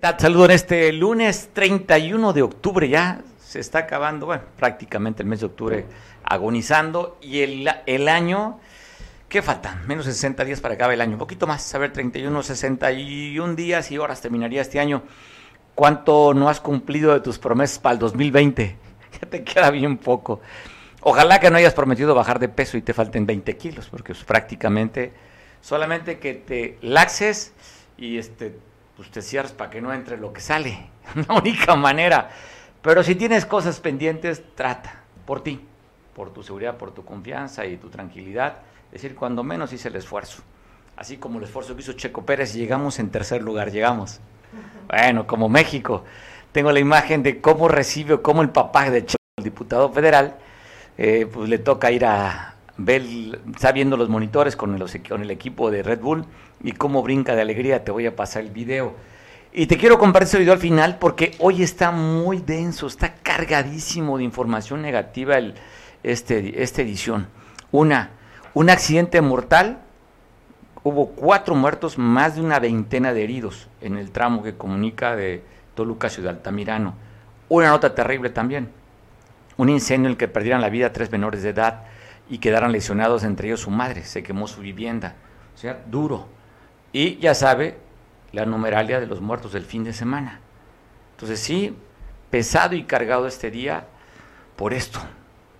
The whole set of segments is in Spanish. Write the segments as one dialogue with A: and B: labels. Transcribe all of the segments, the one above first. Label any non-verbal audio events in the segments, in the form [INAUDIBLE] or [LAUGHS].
A: tal? Saludo en este lunes 31 de octubre ya. Se está acabando, bueno, prácticamente el mes de octubre agonizando y el, año, ¿qué falta? Menos 60 días para acabe el año. Un poquito más, a ver, 31, 61 días y horas terminaría este año. ¿Cuánto no has cumplido de tus promesas para el 2020? [LAUGHS] Ya te queda bien poco. Ojalá que no hayas prometido bajar de peso y te falten 20 kilos, porque es prácticamente solamente que te laxes y este, pues te para que no entre lo que sale. [LAUGHS] La única manera. Pero si tienes cosas pendientes, trata por ti, por tu seguridad, por tu confianza y tu tranquilidad. Es decir, cuando menos hice el esfuerzo. Así como el esfuerzo que hizo Checo Pérez, llegamos en tercer lugar, llegamos. Bueno, como México. Tengo la imagen de cómo recibe, cómo el papá de Checo, el diputado federal, eh, pues le toca ir a, ver, está viendo los monitores con el, con el equipo de Red Bull y cómo brinca de alegría. Te voy a pasar el video. Y te quiero compartir ese video al final porque hoy está muy denso, está cargadísimo de información negativa el, este, esta edición. Una, un accidente mortal, hubo cuatro muertos, más de una veintena de heridos en el tramo que comunica de Toluca a Ciudad Altamirano. Una nota terrible también, un incendio en el que perdieron la vida tres menores de edad y quedaron lesionados, entre ellos su madre, se quemó su vivienda. O sea, duro. Y ya sabe la numeralia de los muertos del fin de semana. Entonces sí, pesado y cargado este día por esto.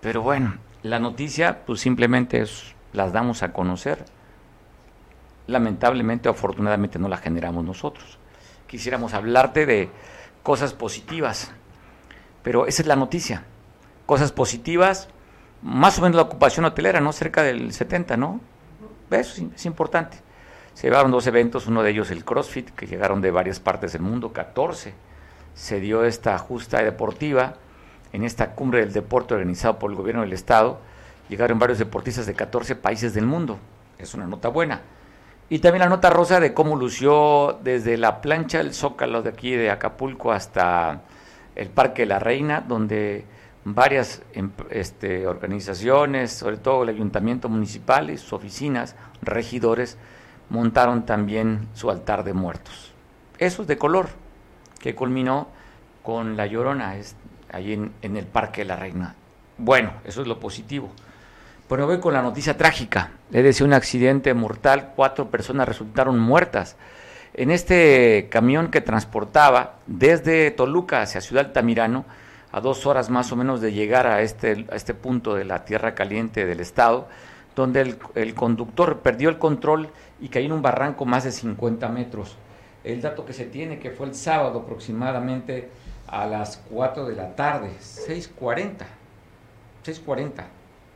A: Pero bueno, la noticia pues simplemente es, las damos a conocer. Lamentablemente o afortunadamente no la generamos nosotros. Quisiéramos hablarte de cosas positivas, pero esa es la noticia. Cosas positivas, más o menos la ocupación hotelera, ¿no? Cerca del 70, ¿no? Eso es importante. Se llevaron dos eventos, uno de ellos el CrossFit, que llegaron de varias partes del mundo, 14. Se dio esta justa deportiva en esta cumbre del deporte organizado por el gobierno del Estado. Llegaron varios deportistas de 14 países del mundo. Es una nota buena. Y también la nota rosa de cómo lució desde la plancha del Zócalo de aquí de Acapulco hasta el Parque de la Reina, donde varias em, este, organizaciones, sobre todo el ayuntamiento municipal y sus oficinas, regidores, montaron también su altar de muertos. Eso es de color, que culminó con la llorona ahí en, el Parque de la Reina. Bueno, eso es lo positivo. Pero voy con la noticia trágica. Le decía un accidente mortal, cuatro personas resultaron muertas. En este camión que transportaba desde Toluca hacia Ciudad Altamirano, a dos horas más o menos de llegar a este, a este punto de la tierra caliente del estado, donde el, conductor perdió el control y cayó en un barranco más de 50 metros. El dato que se tiene que fue el sábado aproximadamente a las 4 de la tarde, 6.40, 6.40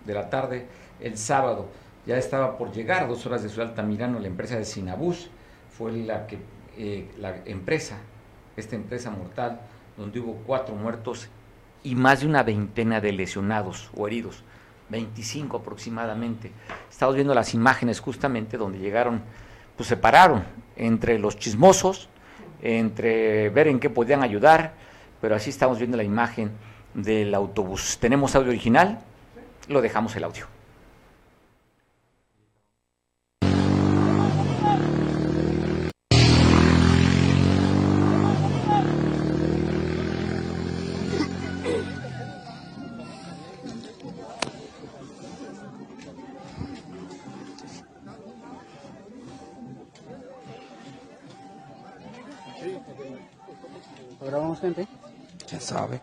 A: de la tarde el sábado. Ya estaba por llegar dos horas de Ciudad Altamirano la empresa de Sinabús, fue la, que, eh, la empresa, esta empresa mortal, donde hubo cuatro muertos y más de una veintena de lesionados o heridos, 25 aproximadamente. Estamos viendo las imágenes justamente donde llegaron, pues se pararon entre los chismosos, entre ver en qué podían ayudar, pero así estamos viendo la imagen del autobús. ¿Tenemos audio original? Lo dejamos el audio.
B: Sabe?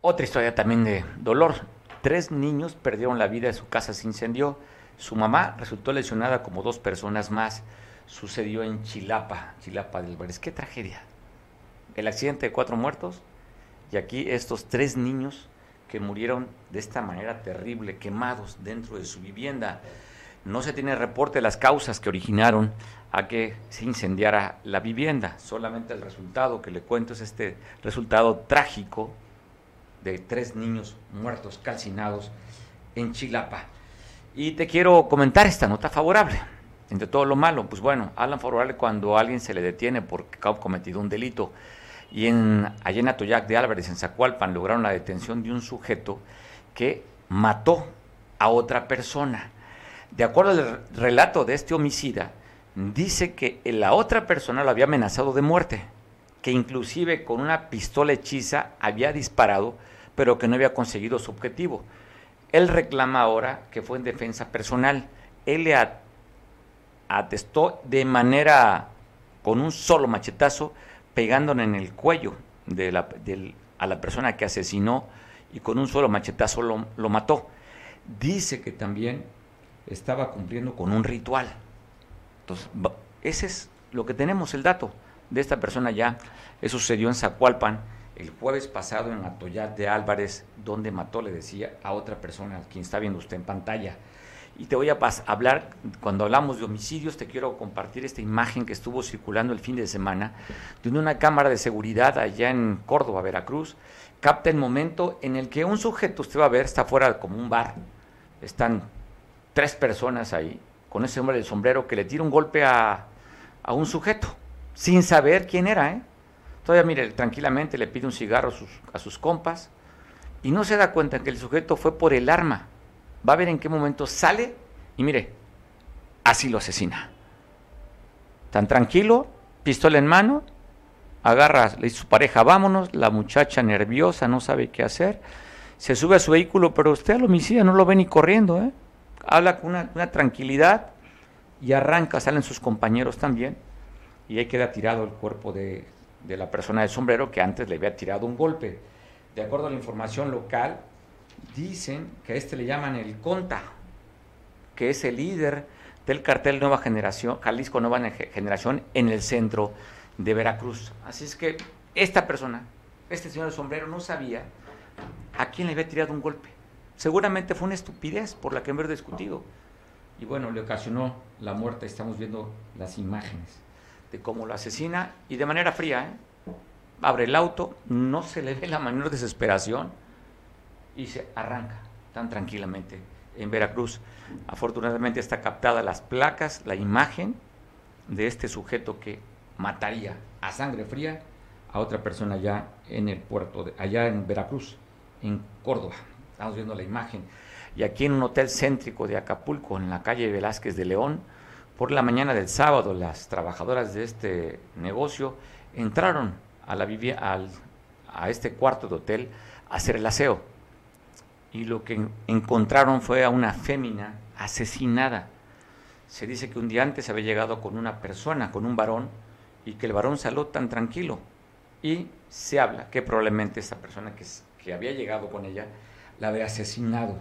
A: Otra historia también de dolor. Tres niños perdieron la vida, su casa se incendió. Su mamá resultó lesionada como dos personas más. Sucedió en Chilapa, Chilapa del Vares. Qué tragedia. El accidente de cuatro muertos y aquí estos tres niños que murieron de esta manera terrible, quemados dentro de su vivienda. No se tiene reporte de las causas que originaron a que se incendiara la vivienda. Solamente el resultado que le cuento es este resultado trágico de tres niños muertos, calcinados en Chilapa. Y te quiero comentar esta nota favorable. Entre todo lo malo, pues bueno, hablan favorable cuando alguien se le detiene porque ha cometido un delito. Y en, allá en Atoyac de Álvarez, en Zacualpan, lograron la detención de un sujeto que mató a otra persona. De acuerdo al relato de este homicida, dice que la otra persona lo había amenazado de muerte, que inclusive con una pistola hechiza había disparado, pero que no había conseguido su objetivo. Él reclama ahora que fue en defensa personal. Él le atestó de manera con un solo machetazo, pegándole en el cuello de la, a la persona que asesinó y con un solo machetazo lo, mató. Dice que también estaba cumpliendo con un ritual. Entonces, ese es lo que tenemos, el dato de esta persona ya. Eso sucedió en Zacualpan el jueves pasado en Atoyat de Álvarez, donde mató, le decía, a otra persona, quien está viendo usted en pantalla. Y te voy a hablar, cuando hablamos de homicidios, te quiero compartir esta imagen que estuvo circulando el fin de semana, de una cámara de seguridad allá en Córdoba, Veracruz, capta el momento en el que un sujeto, usted va a ver, está fuera como un bar, están tres personas ahí, con ese hombre del sombrero que le tira un golpe a, a un sujeto, sin saber quién era, ¿eh? Todavía, mire, tranquilamente le pide un cigarro a sus, a sus compas y no se da cuenta que el sujeto fue por el arma. Va a ver en qué momento sale y mire, así lo asesina. Tan tranquilo, pistola en mano, agarra, dice su pareja, vámonos, la muchacha nerviosa, no sabe qué hacer, se sube a su vehículo, pero usted al homicida no lo ve ni corriendo, ¿eh? habla con una, una tranquilidad y arranca, salen sus compañeros también, y ahí queda tirado el cuerpo de, de la persona de sombrero que antes le había tirado un golpe. De acuerdo a la información local, dicen que a este le llaman el Conta, que es el líder del cartel Nueva Generación, Jalisco Nueva Generación en el centro de Veracruz. Así es que esta persona, este señor de sombrero, no sabía a quién le había tirado un golpe. Seguramente fue una estupidez por la que haber discutido. Y bueno, le ocasionó la muerte. Estamos viendo las imágenes de cómo lo asesina y de manera fría. ¿eh? Abre el auto, no se le ve la menor desesperación y se arranca tan tranquilamente en Veracruz. Afortunadamente está captada las placas, la imagen de este sujeto que mataría a sangre fría a otra persona allá en el puerto, de, allá en Veracruz, en Córdoba. Estamos viendo la imagen. Y aquí en un hotel céntrico de Acapulco, en la calle Velázquez de León, por la mañana del sábado, las trabajadoras de este negocio entraron a, la al, a este cuarto de hotel a hacer el aseo. Y lo que encontraron fue a una fémina asesinada. Se dice que un día antes había llegado con una persona, con un varón, y que el varón salió tan tranquilo. Y se habla que probablemente esa persona que, que había llegado con ella la había asesinado.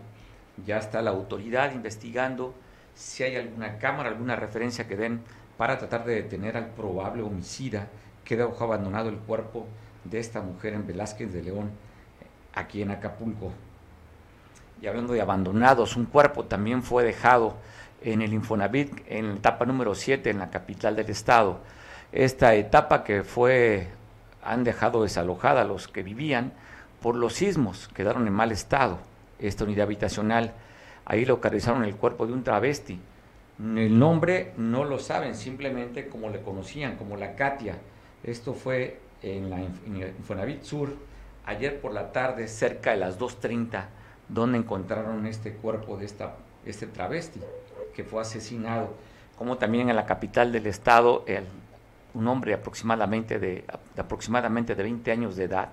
A: Ya está la autoridad investigando si hay alguna cámara, alguna referencia que den para tratar de detener al probable homicida que dejó abandonado el cuerpo de esta mujer en Velázquez de León, aquí en Acapulco. Hablando de abandonados, un cuerpo también fue dejado en el Infonavit, en la etapa número 7, en la capital del estado. Esta etapa que fue, han dejado desalojada los que vivían por los sismos, quedaron en mal estado, esta unidad habitacional Ahí localizaron el cuerpo de un travesti. El nombre no lo saben, simplemente como le conocían, como la Katia. Esto fue en la Infonavit Sur, ayer por la tarde, cerca de las 2.30, donde encontraron este cuerpo de esta, este travesti que fue asesinado. Como también en la capital del estado, un hombre aproximadamente de, aproximadamente de 20 años de edad,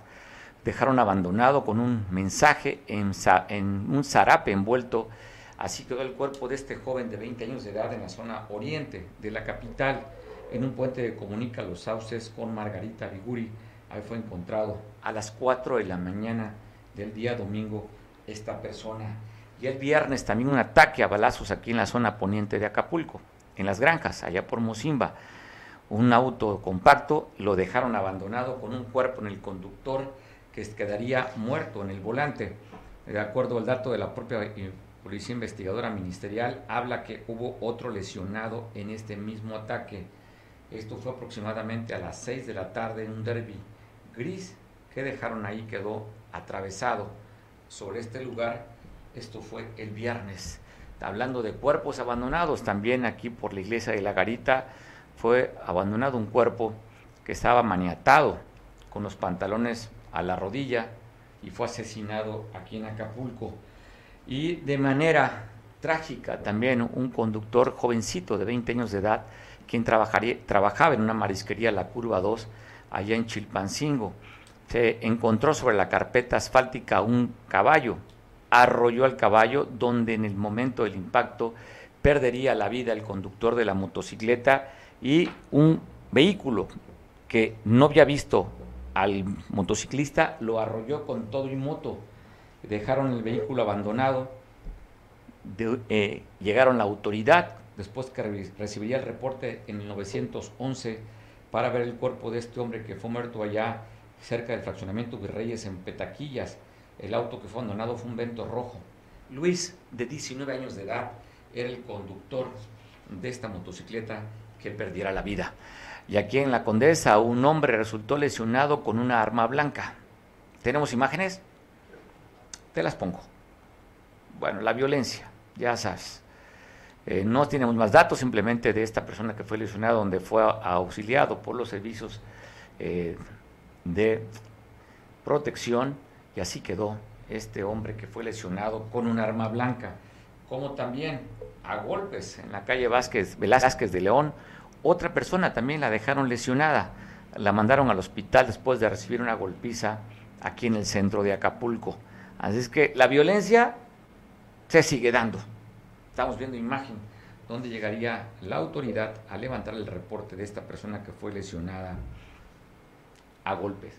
A: dejaron abandonado con un mensaje en, en un zarape envuelto. Así quedó el cuerpo de este joven de 20 años de edad en la zona oriente de la capital, en un puente que comunica los sauces con Margarita Viguri. Ahí fue encontrado a las 4 de la mañana del día domingo esta persona. Y el viernes también un ataque a balazos aquí en la zona poniente de Acapulco, en las granjas, allá por Mozimba. Un auto compacto lo dejaron abandonado con un cuerpo en el conductor que quedaría muerto en el volante. De acuerdo al dato de la propia eh, Policía Investigadora Ministerial, habla que hubo otro lesionado en este mismo ataque. Esto fue aproximadamente a las 6 de la tarde en un derby gris que dejaron ahí, quedó atravesado sobre este lugar. Esto fue el viernes. Hablando de cuerpos abandonados, también aquí por la iglesia de la Garita fue abandonado un cuerpo que estaba maniatado con los pantalones a la rodilla y fue asesinado aquí en Acapulco. Y de manera trágica también un conductor jovencito de 20 años de edad, quien trabajaba en una marisquería La Curva 2, allá en Chilpancingo. Se encontró sobre la carpeta asfáltica un caballo, arrolló al caballo, donde en el momento del impacto perdería la vida el conductor de la motocicleta y un vehículo que no había visto al motociclista lo arrolló con todo y moto. Dejaron el vehículo abandonado. Eh, llegaron la autoridad después que recibiría el reporte en el 911 para ver el cuerpo de este hombre que fue muerto allá cerca del fraccionamiento Virreyes en Petaquillas. El auto que fue abandonado fue un vento rojo. Luis, de 19 años de edad, era el conductor de esta motocicleta que perdiera la vida. Y aquí en la Condesa un hombre resultó lesionado con una arma blanca. ¿Tenemos imágenes? Te las pongo. Bueno, la violencia, ya sabes. Eh, no tenemos más datos simplemente de esta persona que fue lesionada, donde fue auxiliado por los servicios eh, de protección y así quedó este hombre que fue lesionado con un arma blanca, como también a golpes en la calle Vázquez, Velázquez de León, otra persona también la dejaron lesionada, la mandaron al hospital después de recibir una golpiza aquí en el centro de Acapulco. Así es que la violencia se sigue dando. Estamos viendo imagen donde llegaría la autoridad a levantar el reporte de esta persona que fue lesionada a golpes.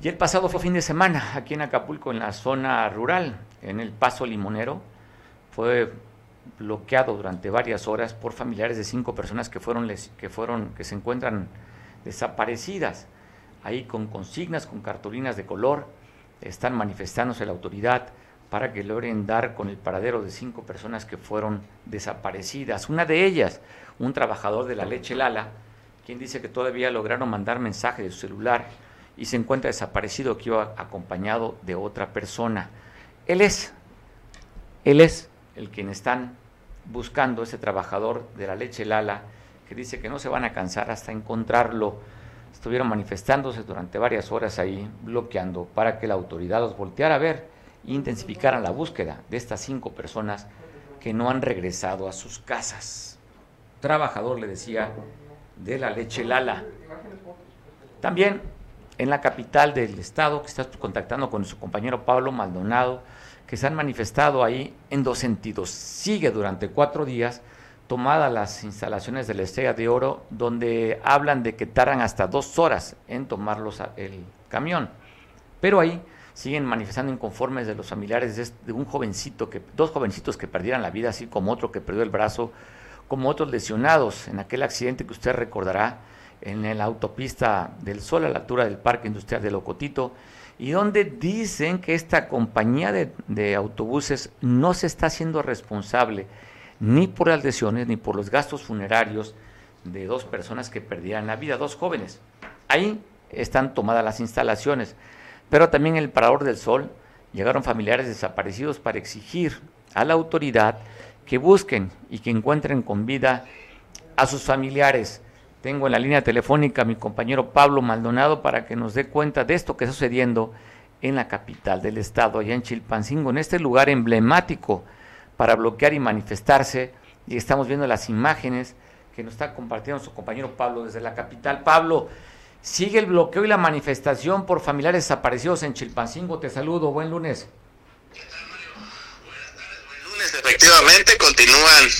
A: Y el pasado fue fin de semana aquí en Acapulco, en la zona rural, en el Paso Limonero, fue bloqueado durante varias horas por familiares de cinco personas que fueron, que fueron, que se encuentran desaparecidas. Ahí con consignas, con cartulinas de color, están manifestándose la autoridad para que logren dar con el paradero de cinco personas que fueron desaparecidas. Una de ellas, un trabajador de la leche Lala, quien dice que todavía lograron mandar mensaje de su celular y se encuentra desaparecido que iba acompañado de otra persona. Él es, él es el quien están buscando ese trabajador de la leche Lala, que dice que no se van a cansar hasta encontrarlo. Estuvieron manifestándose durante varias horas ahí, bloqueando para que la autoridad los volteara a ver e intensificara la búsqueda de estas cinco personas que no han regresado a sus casas. Trabajador, le decía, de la leche Lala. También en la capital del estado, que está contactando con su compañero Pablo Maldonado, que se han manifestado ahí en dos sentidos. Sigue durante cuatro días tomadas las instalaciones de la Estrella de Oro, donde hablan de que tardan hasta dos horas en tomarlos el camión. Pero ahí siguen manifestando inconformes de los familiares de un jovencito, que, dos jovencitos que perdieran la vida, así como otro que perdió el brazo, como otros lesionados en aquel accidente que usted recordará en la autopista del Sol a la altura del Parque Industrial de Locotito y donde dicen que esta compañía de, autobuses no se está haciendo responsable ni por las lesiones ni por los gastos funerarios de dos personas que perdieran la vida, dos jóvenes. Ahí están tomadas las instalaciones, pero también en el Parador del Sol llegaron familiares desaparecidos para exigir a la autoridad que busquen y que encuentren con vida a sus familiares tengo en la línea telefónica a mi compañero Pablo Maldonado para que nos dé cuenta de esto que está sucediendo en la capital del estado, allá en Chilpancingo, en este lugar emblemático para bloquear y manifestarse. Y estamos viendo las imágenes que nos está compartiendo su compañero Pablo desde la capital. Pablo, sigue el bloqueo y la manifestación por familiares desaparecidos en Chilpancingo. Te saludo, buen lunes.
B: Efectivamente, continúan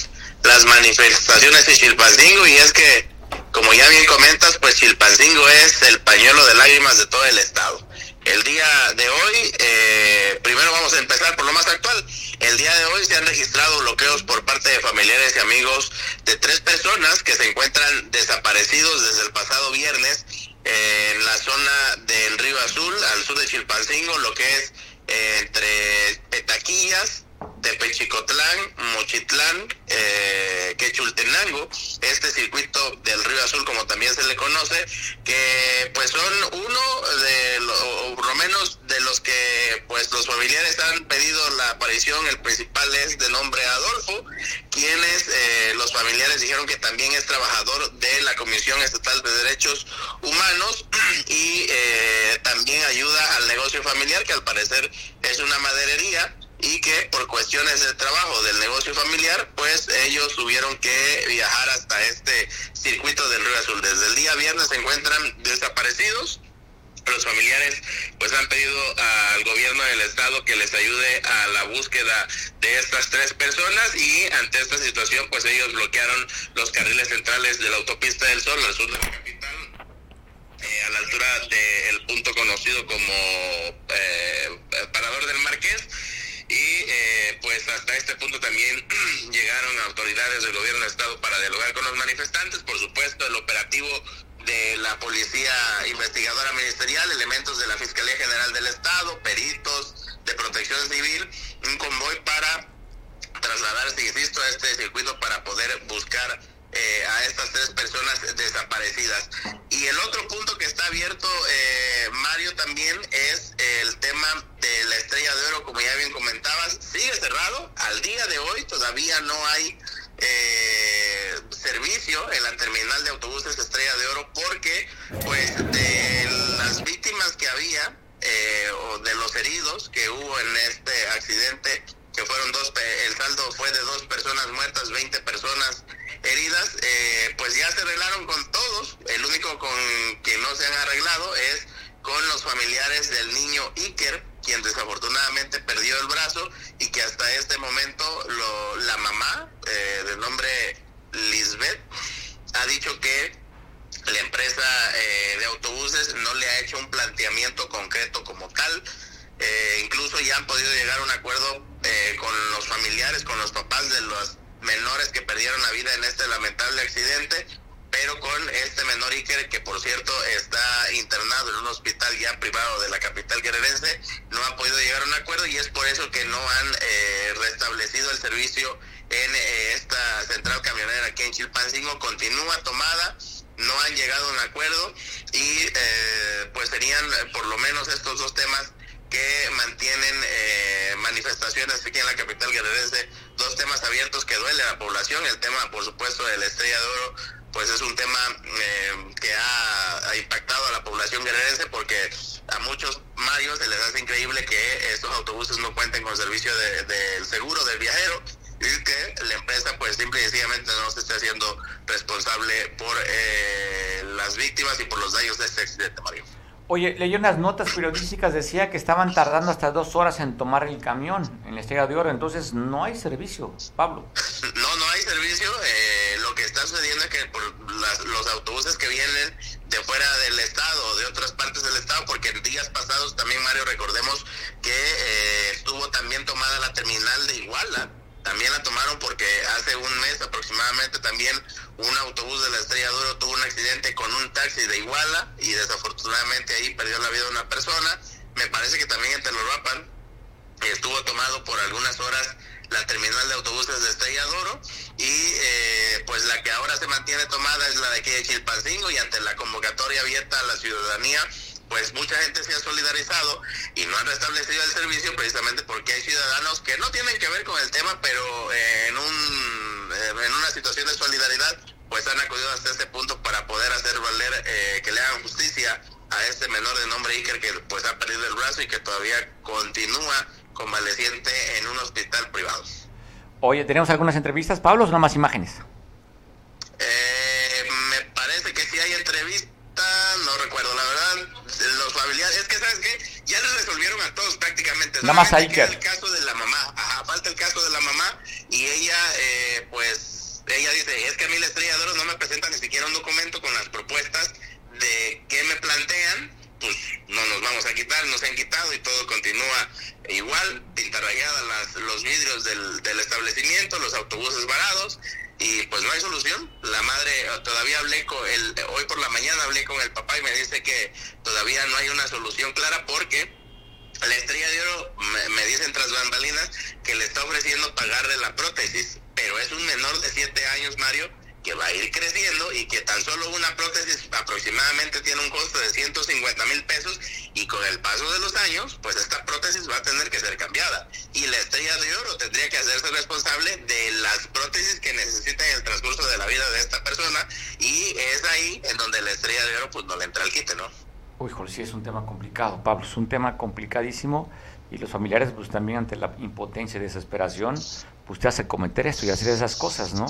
B: las manifestaciones en Chilpancingo y es que como ya bien comentas, pues Chilpancingo es el pañuelo de lágrimas de todo el estado. El día de hoy, eh, primero vamos a empezar por lo más actual. El día de hoy se han registrado bloqueos por parte de familiares y amigos de tres personas que se encuentran desaparecidos desde el pasado viernes en la zona del Río Azul, al sur de Chilpancingo, lo que es eh, entre Petaquillas, Tepechicotlán, Mochitlán, eh, Quechultenango, este circuito del Río Azul como también se le conoce, que pues son uno de, por lo menos de los que pues los familiares han pedido la aparición, el principal es de nombre Adolfo, quienes eh, los familiares dijeron que también es trabajador de la Comisión Estatal de Derechos Humanos [CLEARS THROAT] y eh, también ayuda al negocio familiar, que al parecer es una maderería y que por cuestiones de trabajo del negocio familiar, pues ellos tuvieron que viajar hasta este circuito del Río Azul. Desde el día viernes se encuentran desaparecidos. Los familiares pues han pedido al gobierno del estado que les ayude a la búsqueda de estas tres personas y ante esta situación pues ellos bloquearon los carriles centrales de la autopista del Sol al sur de la capital eh, a la altura del punto conocido como eh, Parador del Marqués y eh, pues hasta este punto también [CLEARS THROAT] llegaron autoridades del gobierno del estado para dialogar con los manifestantes, por supuesto el operativo de la policía investigadora ministerial, elementos de la Fiscalía General del Estado, peritos de protección civil, un convoy para trasladarse, insisto, a este circuito para poder buscar eh, a estas tres personas desaparecidas. Y el otro punto que está abierto, eh, Mario, también es el tema de la estrella de oro, como ya bien comentabas, sigue cerrado. Al día de hoy todavía no hay eh, servicio en la terminal de autobuses Estrella de Oro porque, pues, de las víctimas que había eh, o de los heridos que hubo en este accidente, que fueron dos, el saldo fue de dos personas muertas, 20 personas heridas, eh, pues ya se arreglaron con todos. El único con que no se han arreglado es con los familiares del niño Iker, quien desafortunadamente perdió el brazo y que hasta este momento lo, la mamá, eh, de nombre Lisbeth, ha dicho que la empresa eh, de autobuses no le ha hecho un planteamiento concreto como tal. Eh, incluso ya han podido llegar a un acuerdo eh, con los familiares, con los papás de los menores que perdieron la vida en este lamentable accidente pero con este menor Iker, que por cierto está internado en un hospital ya privado de la capital guerrerense, no han podido llegar a un acuerdo y es por eso que no han eh, restablecido el servicio en eh, esta central camionera aquí en Chilpancingo, continúa tomada, no han llegado a un acuerdo y eh, pues serían por lo menos estos dos temas que mantienen eh, manifestaciones aquí en la capital guerrerense, dos temas abiertos que duele a la población, el tema por supuesto de la estrella de oro pues es un tema eh, que ha, impactado a la población guerrerense porque a muchos Mario se les hace increíble que estos autobuses no cuenten con servicio del de, seguro del viajero y que la empresa pues simple y sencillamente no se esté haciendo responsable por eh, las víctimas y por los daños de este accidente, Mario.
A: Oye, leí unas notas periodísticas, decía que estaban tardando hasta dos horas en tomar el camión en la Estrella de Oro, entonces no hay servicio, Pablo.
B: No, no hay servicio. Eh, lo que está sucediendo es que por las, los autobuses que vienen de fuera del estado, de otras partes del estado, porque en días pasados también, Mario, recordemos que eh, estuvo también tomada la terminal de Iguala también la tomaron porque hace un mes aproximadamente también un autobús de la Estrella Duro tuvo un accidente con un taxi de Iguala y desafortunadamente ahí perdió la vida una persona. Me parece que también en Telorrapan estuvo tomado por algunas horas la terminal de autobuses de Estrella Duro y eh, pues la que ahora se mantiene tomada es la de aquí de Chilpancingo y ante la convocatoria abierta a la ciudadanía pues mucha gente se ha solidarizado y no han restablecido el servicio precisamente porque hay ciudadanos que no tienen que ver con el tema, pero eh, en, un, eh, en una situación de solidaridad, pues han acudido hasta este punto para poder hacer valer eh, que le hagan justicia a este menor de nombre Iker que pues ha perdido el brazo y que todavía continúa convaleciente en un hospital privado.
A: Oye, ¿tenemos algunas entrevistas, Pablo, o no más imágenes?
B: me parece que sí hay entrevistas no recuerdo, la verdad, los familiares, es que sabes que ya les resolvieron a todos prácticamente.
A: Nada más hay
B: que el caso de la mamá, ajá, falta el caso de la mamá y ella, eh, pues, ella dice, es que a mí la estrella de oro no me presenta ni siquiera un documento con las propuestas de qué me plantean, pues no nos vamos a quitar, nos han quitado y todo continúa igual, pintarrayadas las, los vidrios del, del establecimiento, los autobuses varados, y pues no hay solución. La madre, todavía hablé con el, hoy por la mañana hablé con el papá y me dice que todavía no hay una solución clara porque la estrella de oro me, dicen tras bambalinas que le está ofreciendo pagarle la prótesis, pero es un menor de 7 años, Mario, que va a ir creciendo y que tan solo una prótesis aproximadamente tiene un costo de 150 mil pesos y con el paso de los años, pues esta prótesis va a tener que ser cambiada. Y la estrella de oro tendría que hacerse responsable de las prótesis que necesita en el transcurso de la vida de esta persona y es ahí en donde la estrella de oro pues no le entra al quite, ¿no?
A: Uy, Jorge, sí es un tema complicado, Pablo, es un tema complicadísimo y los familiares pues también ante la impotencia y desesperación pues te hace cometer esto y hacer esas cosas, ¿no?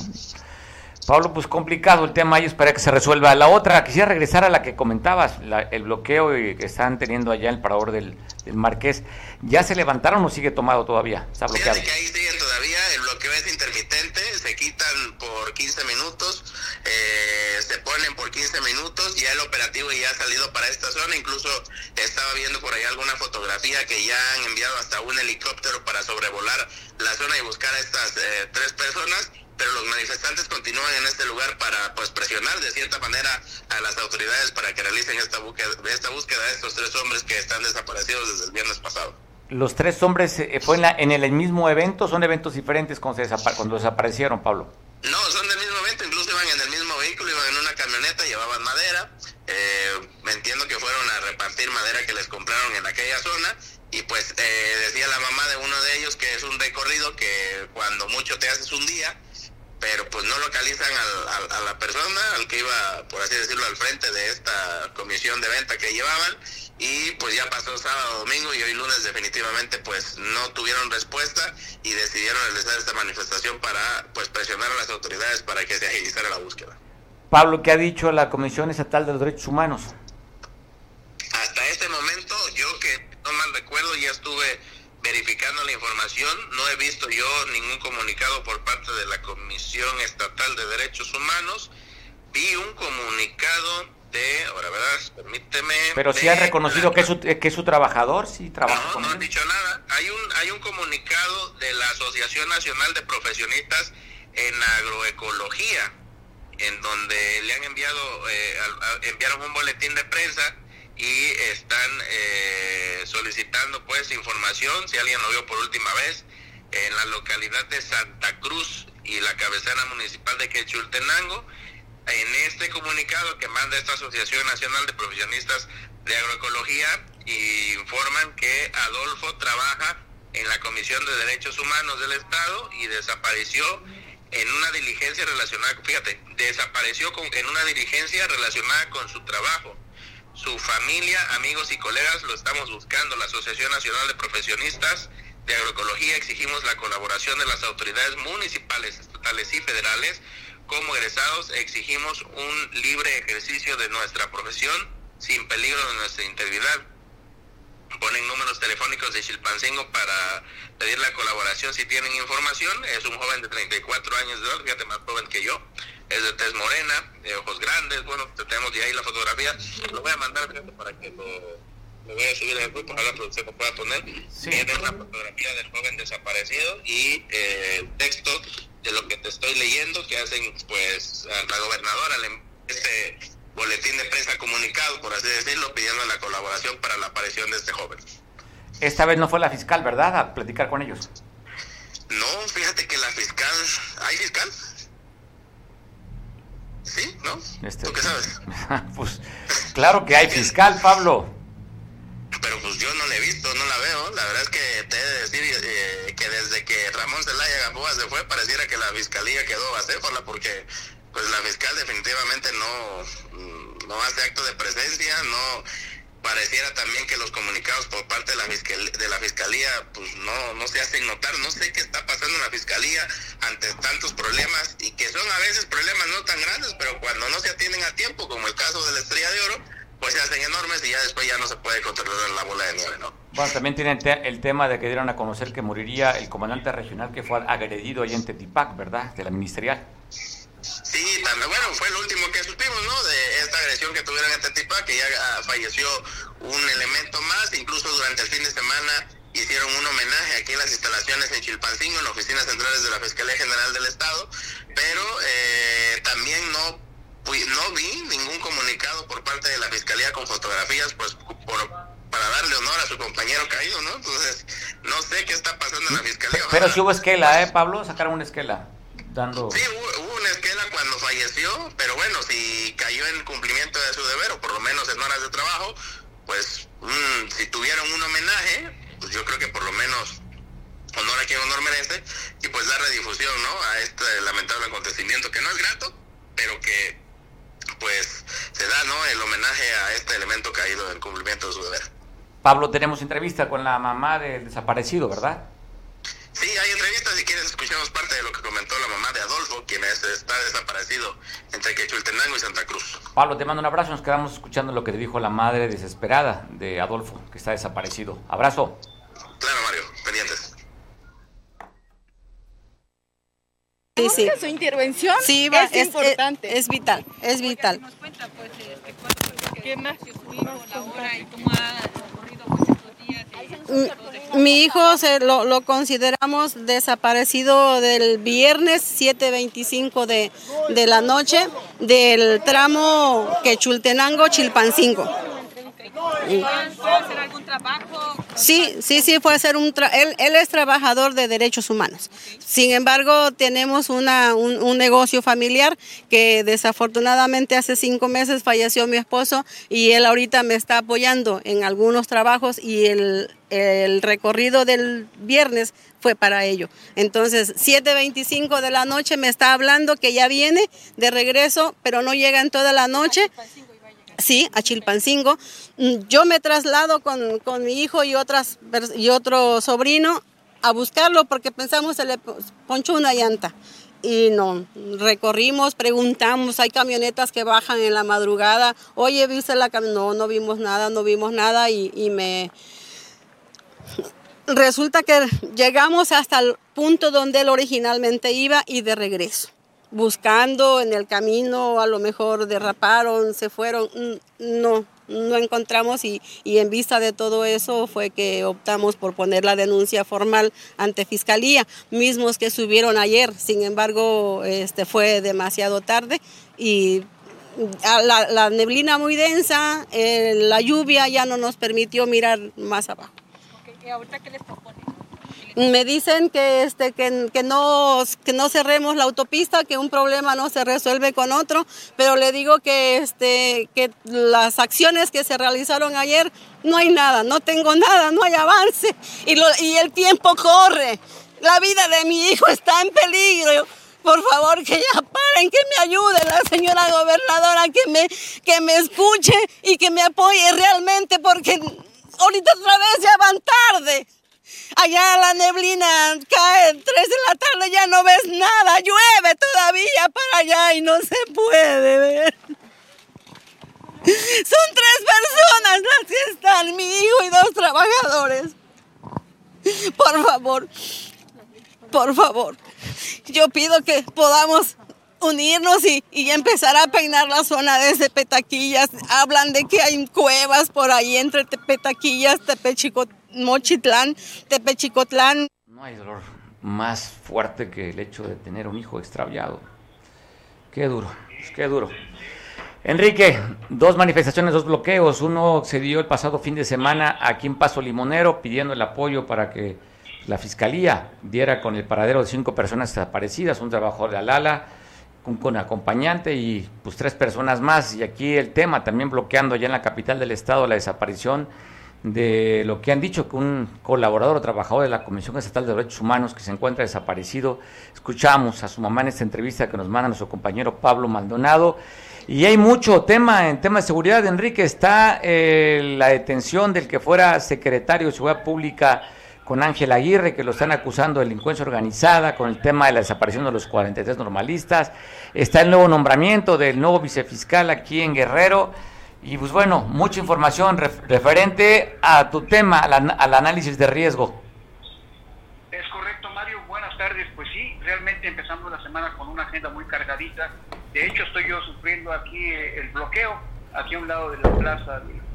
A: Pablo, pues complicado el tema y espera que se resuelva. La otra, quisiera regresar a la que comentabas, el bloqueo que están teniendo allá en el parador del, Marqués. ¿Ya se levantaron o sigue tomado todavía?
B: Está bloqueado. que ahí siguen todavía, el bloqueo es intermitente, se quitan por 15 minutos, eh, se ponen por 15 minutos, ya el operativo ya ha salido para esta zona, incluso estaba viendo por ahí alguna fotografía que ya han enviado hasta un helicóptero para sobrevolar la zona y buscar a estas eh, tres personas pero los manifestantes continúan en este lugar para pues presionar de cierta manera a las autoridades para que realicen esta búsqueda, esta búsqueda de estos tres hombres que están desaparecidos desde el viernes pasado.
A: ¿Los tres hombres eh, fue en, la, en el mismo evento son eventos diferentes cuando, cuando desaparecieron, Pablo?
B: No, son del mismo evento, incluso iban en el mismo vehículo, iban en una camioneta, llevaban madera. Eh, entiendo que fueron a repartir madera que les compraron en aquella zona y pues eh, decía la mamá de uno de ellos que es un recorrido que cuando mucho te haces un día pero pues no localizan a la persona, al que iba, por así decirlo, al frente de esta comisión de venta que llevaban y pues ya pasó sábado, domingo y hoy lunes definitivamente pues no tuvieron respuesta y decidieron realizar esta manifestación para pues presionar a las autoridades para que se agilizara la búsqueda.
A: Pablo, ¿qué ha dicho la Comisión Estatal de los Derechos Humanos?
B: Hasta este momento, yo que no mal recuerdo, ya estuve verificando la información, no he visto yo ningún comunicado por parte de la Comisión Estatal de Derechos Humanos. Vi un comunicado de, ahora verás, permíteme.
A: Pero si han reconocido que es su, que es su trabajador, sí trabaja.
B: No, no han dicho nada. Hay un, hay un comunicado de la Asociación Nacional de Profesionistas en Agroecología, en donde le han enviado, eh, enviaron un boletín de prensa y están eh, solicitando pues información, si alguien lo vio por última vez, en la localidad de Santa Cruz y la cabecera municipal de Quechultenango. En este comunicado que manda esta Asociación Nacional de Profesionistas de Agroecología, informan que Adolfo trabaja en la Comisión de Derechos Humanos del Estado y desapareció en una diligencia relacionada, fíjate, desapareció con, en una diligencia relacionada con su trabajo su familia, amigos y colegas lo estamos buscando. La Asociación Nacional de Profesionistas de Agroecología exigimos la colaboración de las autoridades municipales, estatales y federales. Como egresados exigimos un libre ejercicio de nuestra profesión sin peligro de nuestra integridad. Ponen números telefónicos de Chilpancingo para pedir la colaboración si tienen información. Es un joven de 34 años de edad, fíjate, más joven que yo es de tez morena, de ojos grandes, bueno, tenemos de ahí la fotografía, lo voy a mandar para que lo, lo voy a subir en el grupo, la producción lo pueda poner, sí. tiene una fotografía del joven desaparecido y eh, el texto de lo que te estoy leyendo que hacen pues a la gobernadora este boletín de prensa comunicado, por así decirlo, pidiendo la colaboración para la aparición de este joven.
A: Esta vez no fue la fiscal, ¿verdad? A platicar con ellos.
B: No, fíjate que la fiscal, ¿hay fiscal? Sí, ¿no? Este, ¿Tú qué sabes? [LAUGHS]
A: pues claro que hay fiscal, Pablo.
B: Pero pues yo no la he visto, no la veo. La verdad es que te he de decir eh, que desde que Ramón Zelaya Gamboa se fue, pareciera que la fiscalía quedó acéfala porque pues la fiscal definitivamente no, mm, no hace acto de presencia, no pareciera también que los comunicados por parte de la fiscalía, de la fiscalía pues no, no se hacen notar. No sé qué está pasando en la fiscalía ante tantos problemas y que son a veces problemas no tan grandes, pero cuando no se atienden a tiempo, como el caso de la Estrella de Oro, pues se hacen enormes y ya después ya no se puede controlar la bola de nieve, ¿no?
A: Bueno, también tiene el tema de que dieron a conocer que moriría el comandante regional que fue agredido ahí en Tetipac, ¿verdad? De la ministerial.
B: Sí, también, bueno, fue lo último que supimos, ¿no? De esta agresión que tuvieron en Tetipa, que ya ah, falleció un elemento más, incluso durante el fin de semana hicieron un homenaje aquí en las instalaciones en Chilpancingo, en oficinas centrales de la Fiscalía General del Estado, pero eh, también no, no vi ningún comunicado por parte de la Fiscalía con fotografías, pues por, para darle honor a su compañero caído, ¿no? Entonces, no sé qué está pasando en la Fiscalía.
A: Pero si hubo esquela, ¿eh, Pablo? Sacaron una esquela. Dando...
B: Sí, hubo, hubo una esquela cuando falleció pero bueno, si cayó en cumplimiento de su deber, o por lo menos en horas de trabajo, pues mm, si tuvieron un homenaje, pues yo creo que por lo menos honor a quien honor merece, y pues darle difusión, ¿no? A este lamentable acontecimiento que no es grato, pero que pues se da, ¿no? El homenaje a este elemento caído en cumplimiento de su deber.
A: Pablo, tenemos entrevista con la mamá del desaparecido, ¿verdad?
B: Sí, hay entrevistas, si quieres escuchamos parte de lo que comentó la mamá de Adolfo, quien está desaparecido entre Quechultenango y Santa Cruz.
A: Pablo, te mando un abrazo, nos quedamos escuchando lo que te dijo la madre desesperada de Adolfo, que está desaparecido. Abrazo.
B: Claro, Mario, pendientes.
C: Sí, sí.
D: Su intervención
C: Sí, va,
D: es, importante.
C: Es, vital, es vital.
E: nos cuenta pues este, cuánto qué más
C: Mi, mi hijo se lo, lo consideramos desaparecido del viernes 7.25 de, de la noche del tramo Quechultenango-Chilpancingo.
E: ¿Fue a hacer algún trabajo?
C: Sí, sí, sí, fue a hacer un... tra- él, él es trabajador de derechos humanos. Sin embargo, tenemos una, un, un negocio familiar que desafortunadamente hace cinco meses falleció mi esposo y él ahorita me está apoyando en algunos trabajos y el, el recorrido del viernes fue para ello. Entonces, 7.25 de la noche me está hablando que ya viene de regreso, pero no llega en toda la noche. Sí, a Chilpancingo. Mm, Yo me traslado con, con mi hijo y, otras, y otro sobrino a buscarlo porque pensamos se le po- ponchó una llanta. Y no, recorrimos, preguntamos, hay camionetas que bajan en la madrugada. Oye, ¿viste la camioneta? No, no vimos nada, no vimos nada y, y me... Resulta que llegamos hasta el punto donde él originalmente iba y de regreso buscando en el camino, a lo mejor derraparon, se fueron, mm, no, no encontramos y, y en vista de todo eso fue que optamos por poner la denuncia formal ante Fiscalía, mismos que subieron ayer, sin embargo este, fue demasiado tarde y a la, neblina muy densa, eh, la lluvia ya no nos permitió mirar más abajo.
E: Ok, ¿y ahorita qué les propone?
C: Me dicen que, este, que, no, que no cerremos la autopista, que un problema no se resuelve con otro, pero le digo que, este, que las acciones que se realizaron ayer, no hay nada, no tengo nada, no hay avance y el tiempo corre. La vida de mi hijo está en peligro. Por favor, que ya paren, que me ayude la señora gobernadora, que me, que me escuche y que me apoye realmente, porque ahorita otra vez ya van tarde. Allá la neblina cae 3 de la tarde, ya no ves nada, llueve todavía para allá y no se puede ver. Son tres personas las que están, mi hijo y dos trabajadores. Por favor, por favor, yo pido que podamos unirnos y, y, empezar a peinar la zona de Petaquillas. Hablan de que hay cuevas por ahí entre Petaquillas, Tepechicot, Mochitlán, Tepechicotlán.
A: No hay dolor más fuerte que el hecho de tener un hijo extraviado. Qué duro, qué duro. Enrique, dos manifestaciones, dos bloqueos. Uno se dio el pasado fin de semana aquí en Paso Limonero pidiendo el apoyo para que la fiscalía diera con el paradero de cinco personas desaparecidas, un trabajador de Alala, con acompañante y pues tres personas más. Y aquí el tema también bloqueando ya en la capital del estado la desaparición de lo que han dicho que un colaborador o trabajador de la Comisión Estatal de Derechos Humanos que se encuentra desaparecido. Escuchamos a su mamá en esta entrevista que nos manda nuestro compañero Pablo Maldonado. Y hay mucho tema en tema de seguridad, Enrique. Está eh, la detención del que fuera secretario de Seguridad Pública con Ángel Aguirre, que lo están acusando de delincuencia organizada, con el tema de la desaparición de los 43 normalistas. Está el nuevo nombramiento del nuevo vicefiscal aquí en Guerrero. Y pues bueno, mucha información ref referente a tu tema, al, al, análisis de riesgo.
F: Es correcto, Mario. Buenas tardes. Pues sí, realmente empezamos la semana con una agenda muy cargadita. De hecho, estoy yo sufriendo aquí eh, el bloqueo, aquí a un lado de la plaza de,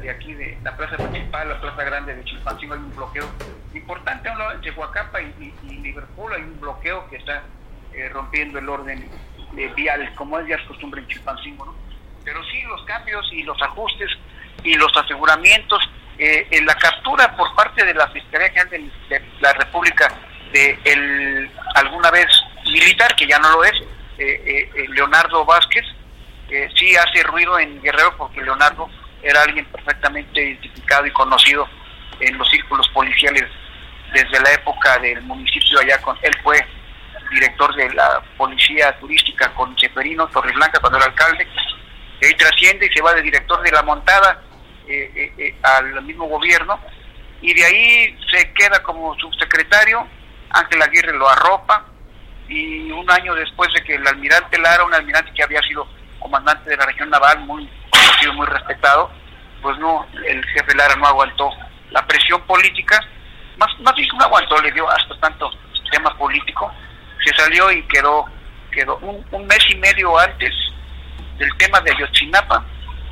F: de aquí, de la plaza principal, la plaza grande de Chilpancingo, hay un bloqueo importante a un lado de Chihuacapa y, y, y Liverpool, hay un bloqueo que está eh, rompiendo el orden eh, vial, como es ya es costumbre en Chilpancingo, ¿no? pero sí los cambios y los ajustes y los aseguramientos, eh, en la captura por parte de la Fiscalía General de, la República de el alguna vez militar, que ya no lo es, eh, eh, Leonardo Vázquez. sí hace ruido en Guerrero porque Leonardo era alguien perfectamente identificado y conocido en los círculos policiales desde la época del municipio allá con él fue director de la policía turística con Cheperino Torres Blanca cuando era alcalde ahí trasciende y se va de director de la montada al mismo gobierno y de ahí se queda como subsecretario Ángel Aguirre lo arropa y un año después de que el almirante Lara, un almirante que había sido comandante de la región naval, muy conocido, muy respetado, pues no, el jefe Lara no aguantó la presión política, más, más bien no aguantó, le dio hasta tanto tema político, se salió y quedó, quedó un, un mes y medio antes del tema de Ayotzinapa,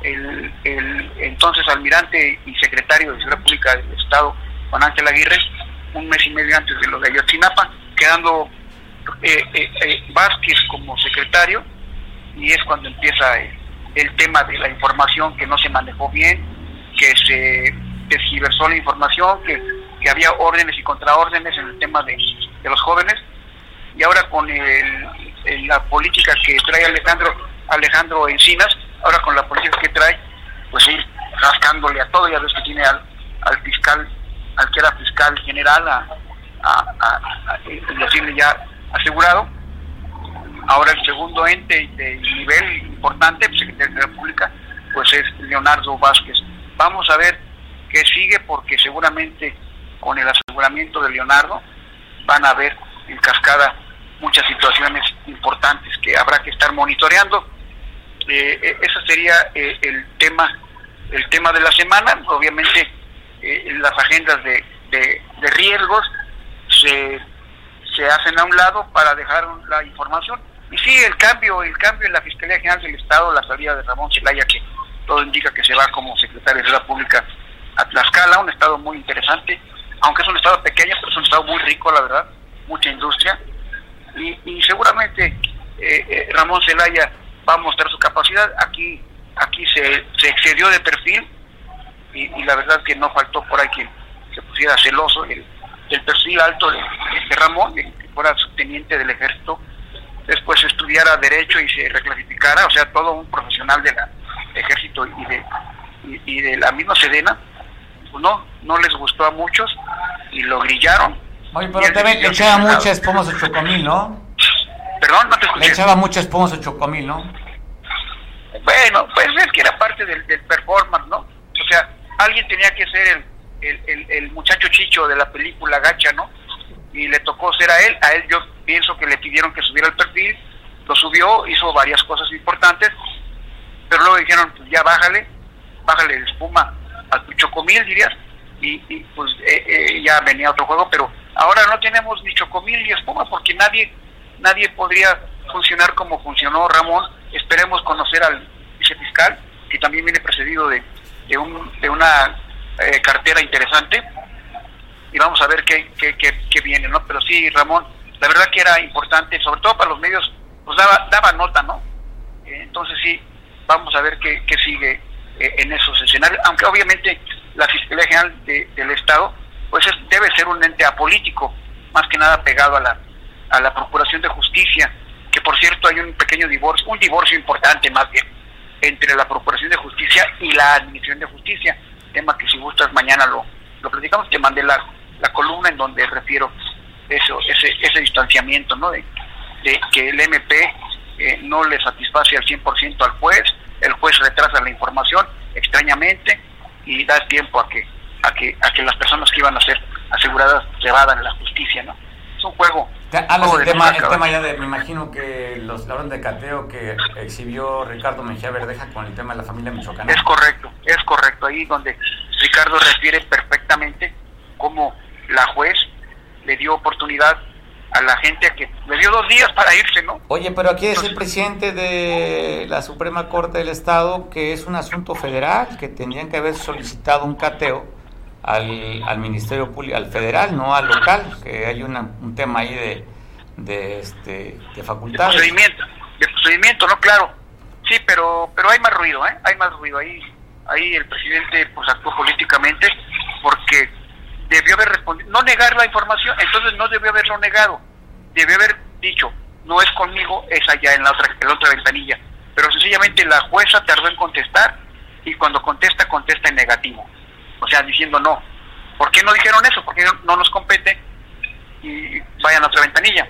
F: el, el entonces almirante y secretario de Seguridad Pública del Estado, Juan Ángel Aguirre, un mes y medio antes de lo de Ayotzinapa, quedando eh, eh, eh, Vázquez como secretario, y es cuando empieza el tema de la información que no se manejó bien, que se desgiversó la información, que, había órdenes y contraórdenes en el tema de, los jóvenes, y ahora con el, la política que trae Alejandro Alejandro Encinas, ahora con la política que trae, pues ir rascándole a todo, ya ves que tiene al, al fiscal al que era fiscal general, a, a, decirle ya asegurado. Ahora el segundo ente de nivel importante, pues, Secretario de República, pues es Leonardo Vázquez. Vamos a ver qué sigue porque seguramente con el aseguramiento de Leonardo van a haber en cascada muchas situaciones importantes que habrá que estar monitoreando. Eh, eh ese sería eh, el tema el tema de la semana. Obviamente eh, las agendas de, de, riesgos se hacen a un lado para dejar la información. Y sí, el cambio, el cambio en la Fiscalía General del Estado, la salida de Ramón Celaya, que todo indica que se va como secretario de la Pública a Tlaxcala, un estado muy interesante, aunque es un estado pequeño, pero es un estado muy rico, la verdad, mucha industria. Y, y seguramente eh, eh, Ramón Celaya va a mostrar su capacidad. Aquí, aquí se, se excedió de perfil y, la verdad que no faltó por ahí quien se pusiera celoso del, perfil alto de, Ramón, que fuera subteniente del ejército, después estudiara derecho y se reclasificara, o sea, todo un profesional del ejército y de, y, de la misma Sedena, pues no, no les gustó a muchos y lo grillaron.
A: Oye, pero te ve que echaba mucha espuma a Chocomil, ¿no?
F: Perdón, no te escuché.
A: Le echaba mucha espuma a Chocomil, ¿no?
F: Bueno, pues es que era parte del, del performance, ¿no? O sea, alguien tenía que ser el, el, el, muchacho chicho de la película Gacha, ¿no? Y le tocó ser a él. A él yo pienso que le pidieron que subiera el perfil, lo subió, hizo varias cosas importantes, pero luego dijeron, pues ya bájale, bájale de espuma a tu chocomil, dirías, y, pues eh, eh, ya venía otro juego, pero ahora no tenemos ni chocomil ni espuma porque nadie, nadie podría funcionar como funcionó Ramón. Esperemos conocer al vicefiscal, que también viene precedido de de, un, de una eh, cartera interesante y vamos a ver qué, qué, qué, viene, ¿no? Pero sí, Ramón, la verdad que era importante, sobre todo para los medios, pues daba, daba nota, ¿no? Eh, entonces sí, vamos a ver qué, qué sigue eh, en esos escenarios, aunque obviamente la Fiscalía General del Estado, pues debe ser un ente apolítico, más que nada pegado a la, a la Procuración de Justicia, que por cierto hay un pequeño divorcio, un divorcio importante más bien, entre la Procuración de Justicia y la Administración de Justicia, tema que si gustas mañana lo, lo platicamos, te mandé la, la columna en donde refiero eso, ese, ese distanciamiento, ¿no? De, que el MP eh, no le satisface al 100% al juez, el juez retrasa la información extrañamente y da tiempo a que a que a que las personas que iban a ser aseguradas se vadan en la justicia, ¿no? Es un juego
A: Hablas el tema, el tema ya de, me imagino que los ladrones de cateo que exhibió Ricardo Mejía Verdeja con el tema de la familia michoacana.
F: Es correcto, es correcto, ahí donde Ricardo refiere perfectamente cómo la juez le dio oportunidad a la gente que le dio dos días para irse, ¿no?
A: Oye, pero aquí es el presidente de la Suprema Corte del Estado que es un asunto federal, que tendrían que haber solicitado un cateo al, al Ministerio Público, al federal, no al local, que hay una, un tema ahí de, de, este, de facultades.
F: De procedimiento, de procedimiento, no, claro. Sí, pero pero hay más ruido, ¿eh? Hay más ruido. Ahí, ahí el presidente pues actuó políticamente porque debió haber respondido, no negar la información, entonces no debió haberlo negado. Debió haber dicho, no es conmigo, es allá en la otra, en la otra ventanilla. Pero sencillamente la jueza tardó en contestar y cuando contesta, contesta en negativo. O sea, diciendo no. ¿Por qué no dijeron eso? Porque no, no nos compete y vayan a otra ventanilla.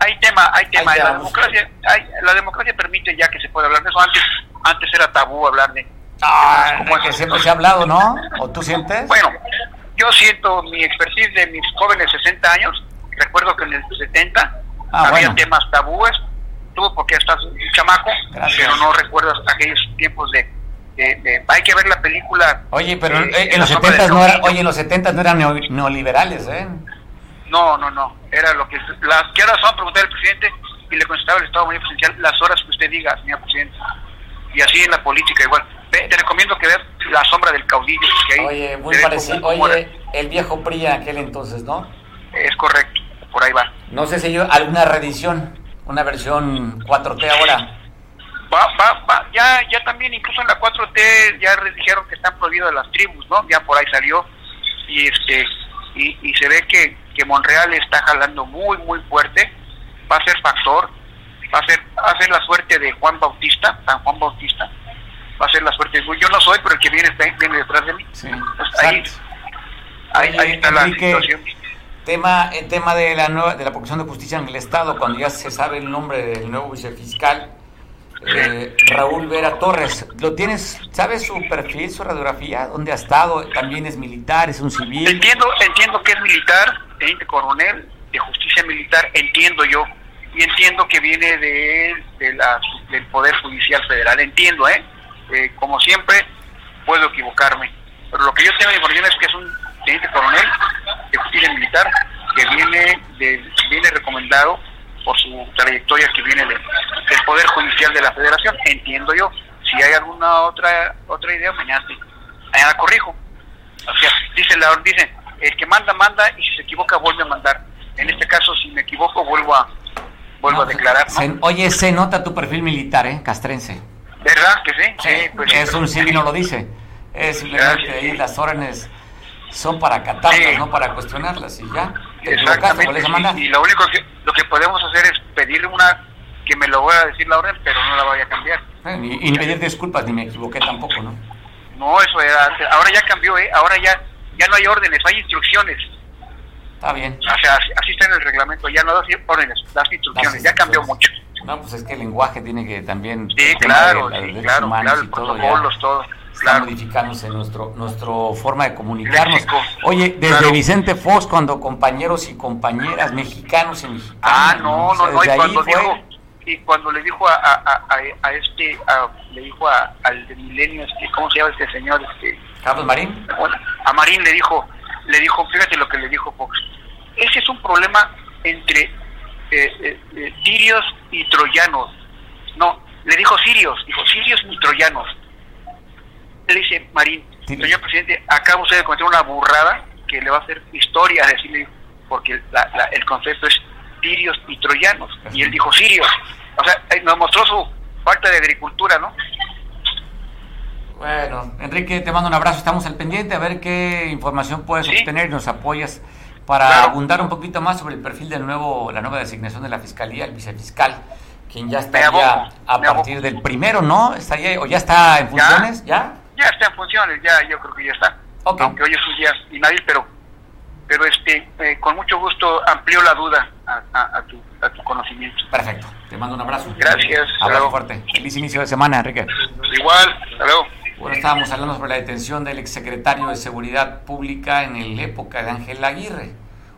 F: Hay tema, hay tema. La democracia, hay, la democracia permite ya que se puede hablar de eso. Antes, antes era tabú hablar de.
A: Ah,
F: ¿Cómo es?
A: que siempre se ha hablado, ¿no? ¿O tú sientes?
F: Bueno, yo siento mi expertise de mis jóvenes 60 años. Recuerdo que en el 70
A: Ah,
F: había
A: bueno.
F: temas tabúes. Tú, porque estás un chamaco,
A: Gracias.
F: pero no recuerdas aquellos tiempos de. de- de- hay que ver la película.
A: Oye, pero
F: eh,
A: en los
F: sombra
A: 70
F: del
A: no era, oye, en los 70 no eran neo- neoliberales, ¿eh?
F: No, no, no. Era lo que. Las, ¿Qué horas son? Preguntar al presidente y le contestaba el Estado Mayor Presidencial las horas que usted diga, señor presidente. Y así en la política igual. Ve, te recomiendo que veas La sombra del caudillo. ahí
A: Oye, muy parecido. Oye, el viejo PRI en aquel entonces, ¿no?
F: Es correcto, por ahí va.
A: No sé si yo alguna reedición, una versión 4T ahora.
F: Va, va, va. Ya, ya también, incluso en la 4T, ya dijeron que están prohibidas las tribus, ¿no? Ya por ahí salió. Y este y, y se ve que, que Monreal está jalando muy, muy fuerte. Va a ser factor. Va a ser, va a ser la suerte de Juan Bautista, San Juan Bautista. Va a ser la suerte Yo no soy, pero el que viene, está, viene detrás de mí.
A: Sí,
F: Pues ahí, ahí, ahí está la situación.
A: Tema, el tema de la nueva, de la Procuración de Justicia en el Estado, cuando ya se sabe el nombre del nuevo vicefiscal, eh, Raúl Vera Torres. ¿Lo tienes? ¿Sabes su perfil, su radiografía? ¿Dónde ha estado? ¿También es militar? ¿Es un civil?
F: Entiendo, entiendo que es militar, teniente coronel de justicia militar, entiendo yo, y entiendo que viene de, de la, del Poder Judicial Federal, entiendo, ¿eh? Eh, Como siempre, puedo equivocarme, pero lo que yo tengo de información es que es un teniente coronel de justicia militar que viene, de, viene recomendado por su trayectoria que viene de- del Poder Judicial de la Federación, entiendo yo. Si hay alguna otra otra idea, mañana, mañana corrijo. O sea, dice la dice, el que manda, manda, y si se equivoca, vuelve a mandar. En este caso, si me equivoco, vuelvo a vuelvo
A: No,
F: a declarar, ¿no?
A: se- oye, se nota tu perfil militar, ¿eh? Castrense.
F: ¿Verdad que sí? Sí, pues sí,
A: es
F: pero-
A: un civil, no lo dice. Es simplemente ahí las órdenes son para acatarlas,
F: Sí.
A: no para cuestionarlas y ya. Te
F: Exactamente. Y, y lo único que lo que podemos hacer es pedirle una que me lo voy a decir la orden, pero no la vaya a cambiar.
A: Eh, Ni, y ni pedir disculpas, ni me equivoqué tampoco, ¿no?
F: No, eso era antes. Ahora ya cambió, ¿eh? Ahora ya ya no hay órdenes, hay instrucciones.
A: Está bien.
F: O sea, así, está en el reglamento. Ya no das órdenes, das instrucciones. Ya cambió mucho.
A: No, pues es que el lenguaje tiene que también.
F: Sí, claro,
A: de
F: sí, claro, claro, el
A: todo
F: protocolos, todo.
A: Está
F: Claro.
A: modificándose nuestro, nuestro forma de comunicarnos.
F: Léxico.
A: Oye, desde
F: Claro.
A: Vicente Fox, cuando compañeros y compañeras mexicanos y mexicanas.
F: Ah, no,
A: o sea,
F: no, no. Y cuando
A: fue-
F: dijo, y cuando le dijo a, a, a, a- a este, a- le dijo a, al de Milenio, este, ¿cómo se llama este señor? Este,
A: Carlos Marín.
F: bueno, a Marín le dijo, le dijo, fíjate lo que le dijo Fox. Ese es un problema entre eh, eh, eh, sirios y troyanos. No, le dijo sirios, dijo sirios y troyanos. Le dice Marín, señor presidente, acaba usted de cometer una burrada que le va a hacer historia decirle, porque la- la- el concepto es sirios y troyanos. Y él dijo sirios. O sea, eh, nos mostró su falta de agricultura, ¿no?
A: Bueno, Enrique, te mando un abrazo. Estamos al pendiente a ver qué información puedes
F: Sí.
A: obtener y nos apoyas para
F: Claro.
A: abundar un poquito más sobre el perfil del nuevo, la nueva designación de la fiscalía, el vicefiscal, quien ya estaría a partir del primero, ¿no? Estaría o ya está en funciones, ¿ya?
F: Ya está en funciones, ya yo creo que ya está.
A: Ok.
F: Aunque hoy es un día inhábil, pero pero este eh, con mucho gusto amplío la duda a, a- a tu, a tu conocimiento.
A: Perfecto. Te mando un abrazo.
F: Gracias.
A: Abrazo fuerte. Feliz inicio de semana, Enrique.
F: Igual, hasta luego.
A: Bueno, estábamos hablando sobre la detención del exsecretario de Seguridad Pública en la época de Ángel Aguirre.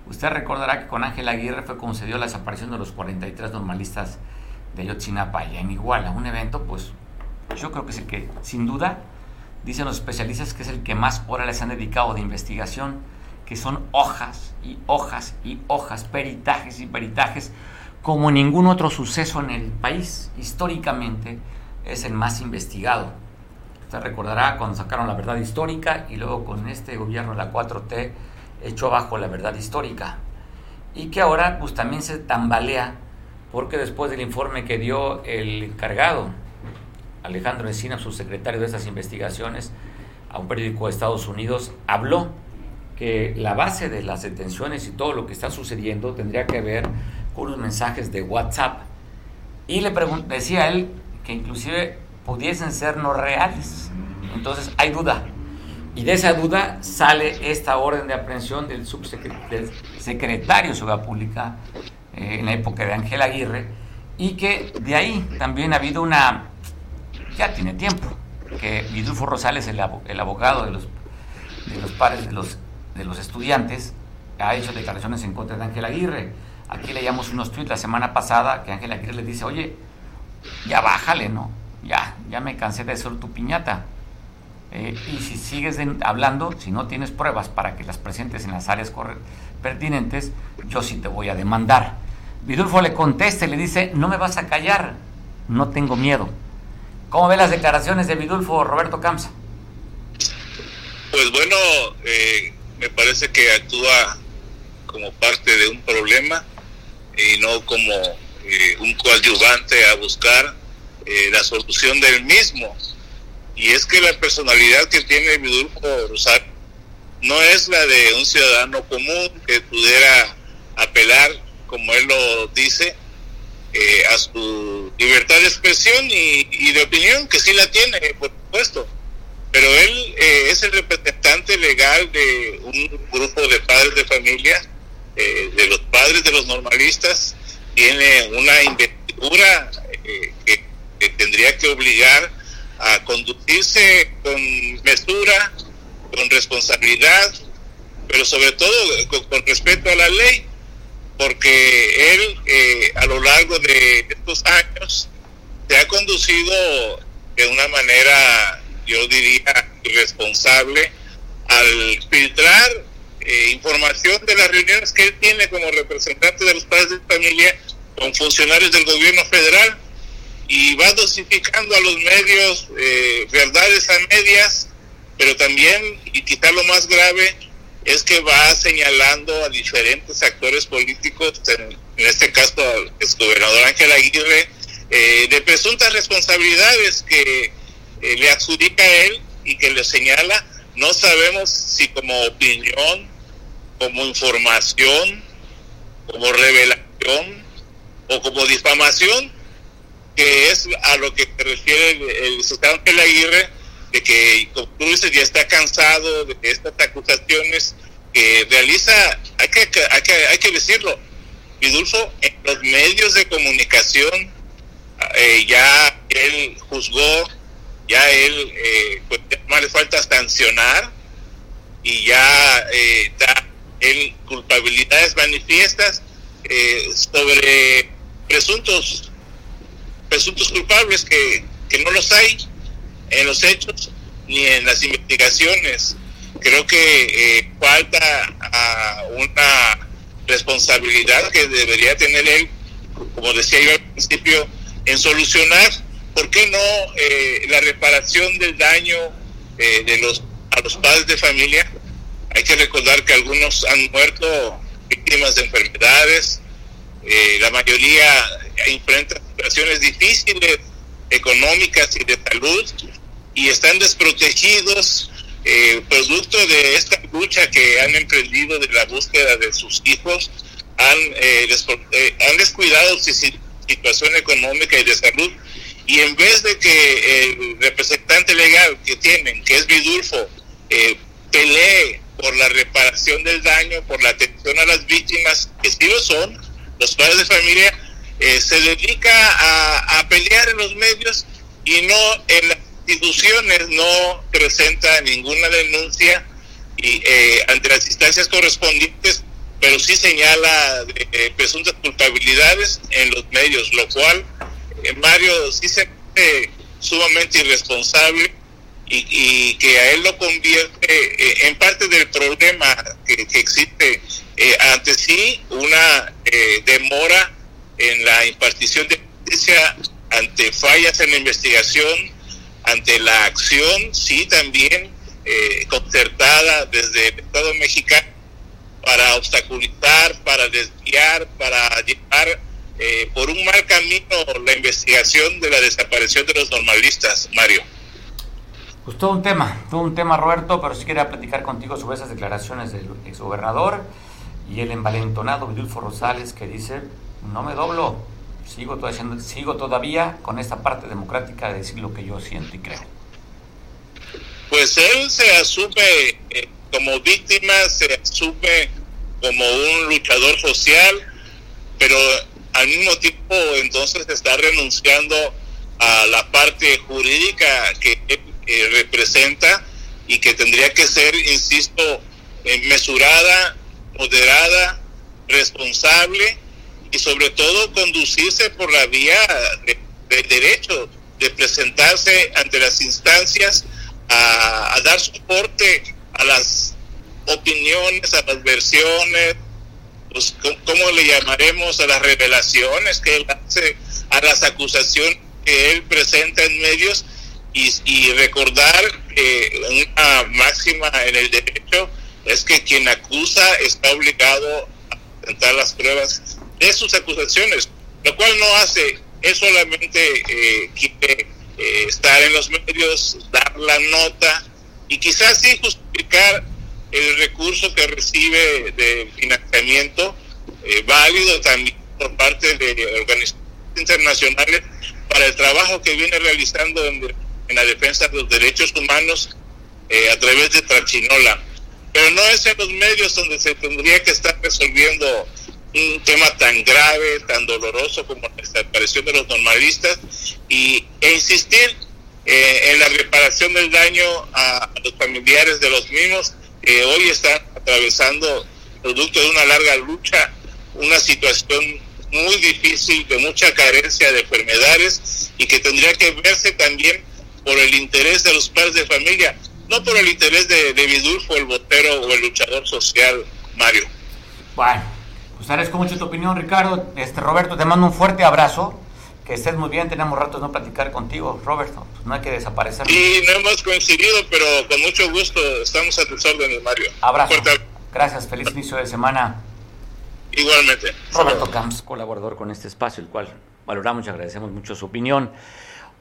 A: Usted recordará que con Ángel Aguirre fue dio la desaparición de los 43 normalistas de Ayotzinapa allá en Iguala. Un evento, pues, yo creo que es el que, sin duda, dicen los especialistas que es el que más horas les han dedicado de investigación, que son hojas y hojas y hojas, peritajes y peritajes, como ningún otro suceso en el país. Históricamente es el más investigado. Usted recordará cuando sacaron la verdad histórica y luego con este gobierno, la 4T, echó abajo la verdad histórica. Y que ahora pues también se tambalea porque después del informe que dio el encargado, Alejandro Encina, subsecretario de estas investigaciones, a un periódico de Estados Unidos, habló que la base de las detenciones y todo lo que está sucediendo tendría que ver con unos mensajes de WhatsApp y le decía a él que inclusive pudiesen ser no reales. Entonces hay duda. Y de esa duda sale esta orden de aprehensión del subsecretario de Seguridad Pública eh, en la época de Ángel Aguirre y que de ahí también ha habido una, ya tiene tiempo, que Vidulfo Rosales, el, el abogado de los, de los padres de los, de los estudiantes, ha hecho declaraciones en contra de Ángel Aguirre. Aquí leíamos unos tweets la semana pasada que Ángel Aguirre le dice, oye, ya bájale, ¿no? Ya, ya me cansé de ser tu piñata. Eh, y si sigues hablando, si no tienes pruebas para que las presentes en las áreas pertinentes, yo sí te voy a demandar. Vidulfo le contesta y le dice, no me vas a callar, no tengo miedo. ¿Cómo ve las declaraciones de Vidulfo Roberto Camsa?
D: Pues bueno, eh, me parece que actúa como parte de un problema y no como eh, un coadyuvante a buscar la solución del mismo y es que la personalidad que tiene Vidulfo Rosario no es la de un ciudadano común que pudiera apelar, como él lo dice, eh, a su libertad de expresión y, de opinión, que sí la tiene, por supuesto. Pero él eh, es el representante legal de un grupo de padres de familia, eh, de los padres de los normalistas, tiene una investidura que, tendría que obligar a conducirse con mesura, con responsabilidad, pero sobre todo con, respeto a la ley, porque él eh, a lo largo de estos años se ha conducido de una manera, yo diría, irresponsable al filtrar eh, información de las reuniones que él tiene como representante de los padres de familia con funcionarios del gobierno federal y va dosificando a los medios eh, verdades a medias, pero también, y quizá lo más grave, es que va señalando a diferentes actores políticos, en, este caso al exgobernador Ángel Aguirre, eh, de presuntas responsabilidades que eh, le adjudica a él y que le señala, no sabemos si como opinión, como información, como revelación o como difamación, que es a lo que se refiere el, el Ángel Aguirre, de que, como dices, ya está cansado de estas acusaciones que realiza, hay que, hay que, hay que decirlo, Vidulfo, en los medios de comunicación, eh, ya él juzgó, ya él, eh, pues más le falta sancionar y ya eh, da él culpabilidades manifiestas eh, sobre presuntos presuntos culpables que, no los hay en los hechos ni en las investigaciones. Creo que eh, falta a una responsabilidad que debería tener él, como decía yo al principio, en solucionar, ¿por qué no eh, la reparación del daño eh, de los a los padres de familia? Hay que recordar que algunos han muerto víctimas de enfermedades, la mayoría enfrentan situaciones difíciles económicas y de salud y están desprotegidos eh, producto de esta lucha que han emprendido de la búsqueda de sus hijos han, eh, eh, han descuidado su situación económica y de salud y en vez de que el representante legal que tienen, que es Vidulfo, pelee por la reparación del daño, por la atención a las víctimas, que sí lo son, los padres de familia eh, se dedica a, pelear en los medios y no en las instituciones no presenta ninguna denuncia y eh, ante las instancias correspondientes pero sí señala eh, presuntas culpabilidades en los medios lo cual Mario sí se ve sumamente irresponsable y, que a él lo convierte en parte del problema que existe ante sí una demora en la impartición de justicia ante fallas en la investigación, ante la acción, sí, también eh, concertada desde el Estado mexicano para obstaculizar, para desviar, para llevar eh, por un mal camino la investigación de la desaparición de los normalistas, Mario.
A: Pues todo un tema, todo un tema, Roberto, pero sí quería platicar contigo sobre esas declaraciones del exgobernador y el envalentonado Vidulfo Rosales que dice no me doblo, sigo todavía, sigo todavía con esta parte democrática de decir lo que yo siento y creo.
D: Pues él se asume eh, como víctima, se asume como un luchador social, pero al mismo tiempo entonces está renunciando a la parte jurídica que él representa y que tendría que ser, insisto, eh, mesurada, moderada, responsable y sobre todo conducirse por la vía del derecho de presentarse ante las instancias a, dar soporte a las opiniones, a las versiones, pues, ¿cómo le llamaremos? A las revelaciones que él hace, a las acusaciones que él presenta en medios y, recordar que una máxima en el derecho es que quien acusa está obligado a presentar las pruebas de sus acusaciones, lo cual no hace, es solamente eh, quiere eh, estar en los medios, dar la nota y quizás sí justificar el recurso que recibe de financiamiento eh, válido también por parte de organizaciones internacionales para el trabajo que viene realizando en, la defensa de los derechos humanos eh, a través de Trachinola. Pero no es en los medios donde se tendría que estar resolviendo un tema tan grave, tan doloroso como la desaparición de los normalistas y, e insistir eh, en la reparación del daño a, los familiares de los mismos que hoy están atravesando, producto de una larga lucha, una situación muy difícil, de mucha carencia de enfermedades y que tendría que verse también por el interés de los padres de familia, no por el interés de, de Vidulfo, el botero o el luchador social, Mario.
A: Bueno, pues agradezco mucho tu opinión, Ricardo. Este Roberto, te mando un fuerte abrazo. Que estés muy bien, tenemos ratos no platicar contigo, Roberto. Pues no hay que desaparecer.
D: Sí, no hemos coincidido, pero con mucho gusto estamos a tus órdenes, Mario.
A: Abrazo. Gracias, feliz inicio de semana.
D: Igualmente.
A: Roberto Camps, colaborador con este espacio, el cual valoramos y agradecemos mucho su opinión.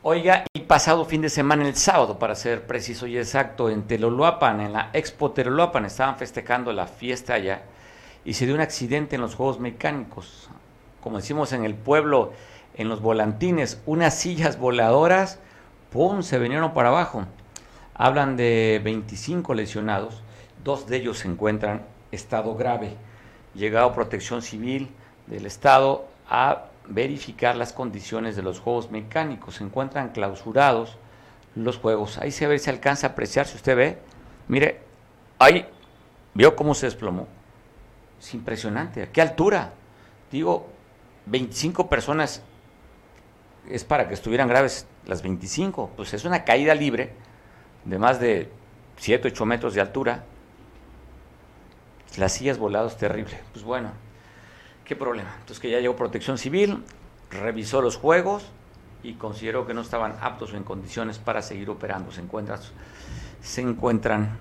A: Oiga, el pasado fin de semana, el sábado, para ser preciso y exacto, en Teloluapan, en la Expo Teloluapan, estaban festejando la fiesta allá y se dio un accidente en los juegos mecánicos. Como decimos en el pueblo, en los volantines, unas sillas voladoras, ¡pum!, se vinieron para abajo. Hablan de 25 lesionados, dos de ellos se encuentran estado grave. Llegado Protección Civil del Estado a verificar las condiciones de los juegos mecánicos. Se encuentran clausurados los juegos. Ahí se ve si alcanza a apreciar, si usted ve. Mire, ahí vio cómo se desplomó. Es impresionante. ¿A qué altura? Digo, 25 personas es para que estuvieran graves las 25. Pues es una caída libre de más de 7, 8 metros de altura. Las sillas voladas terrible. Pues bueno, ¿Qué problema? Entonces que ya llegó Protección Civil, revisó los juegos y consideró que no estaban aptos o en condiciones para seguir operando. Se encuentran, se encuentran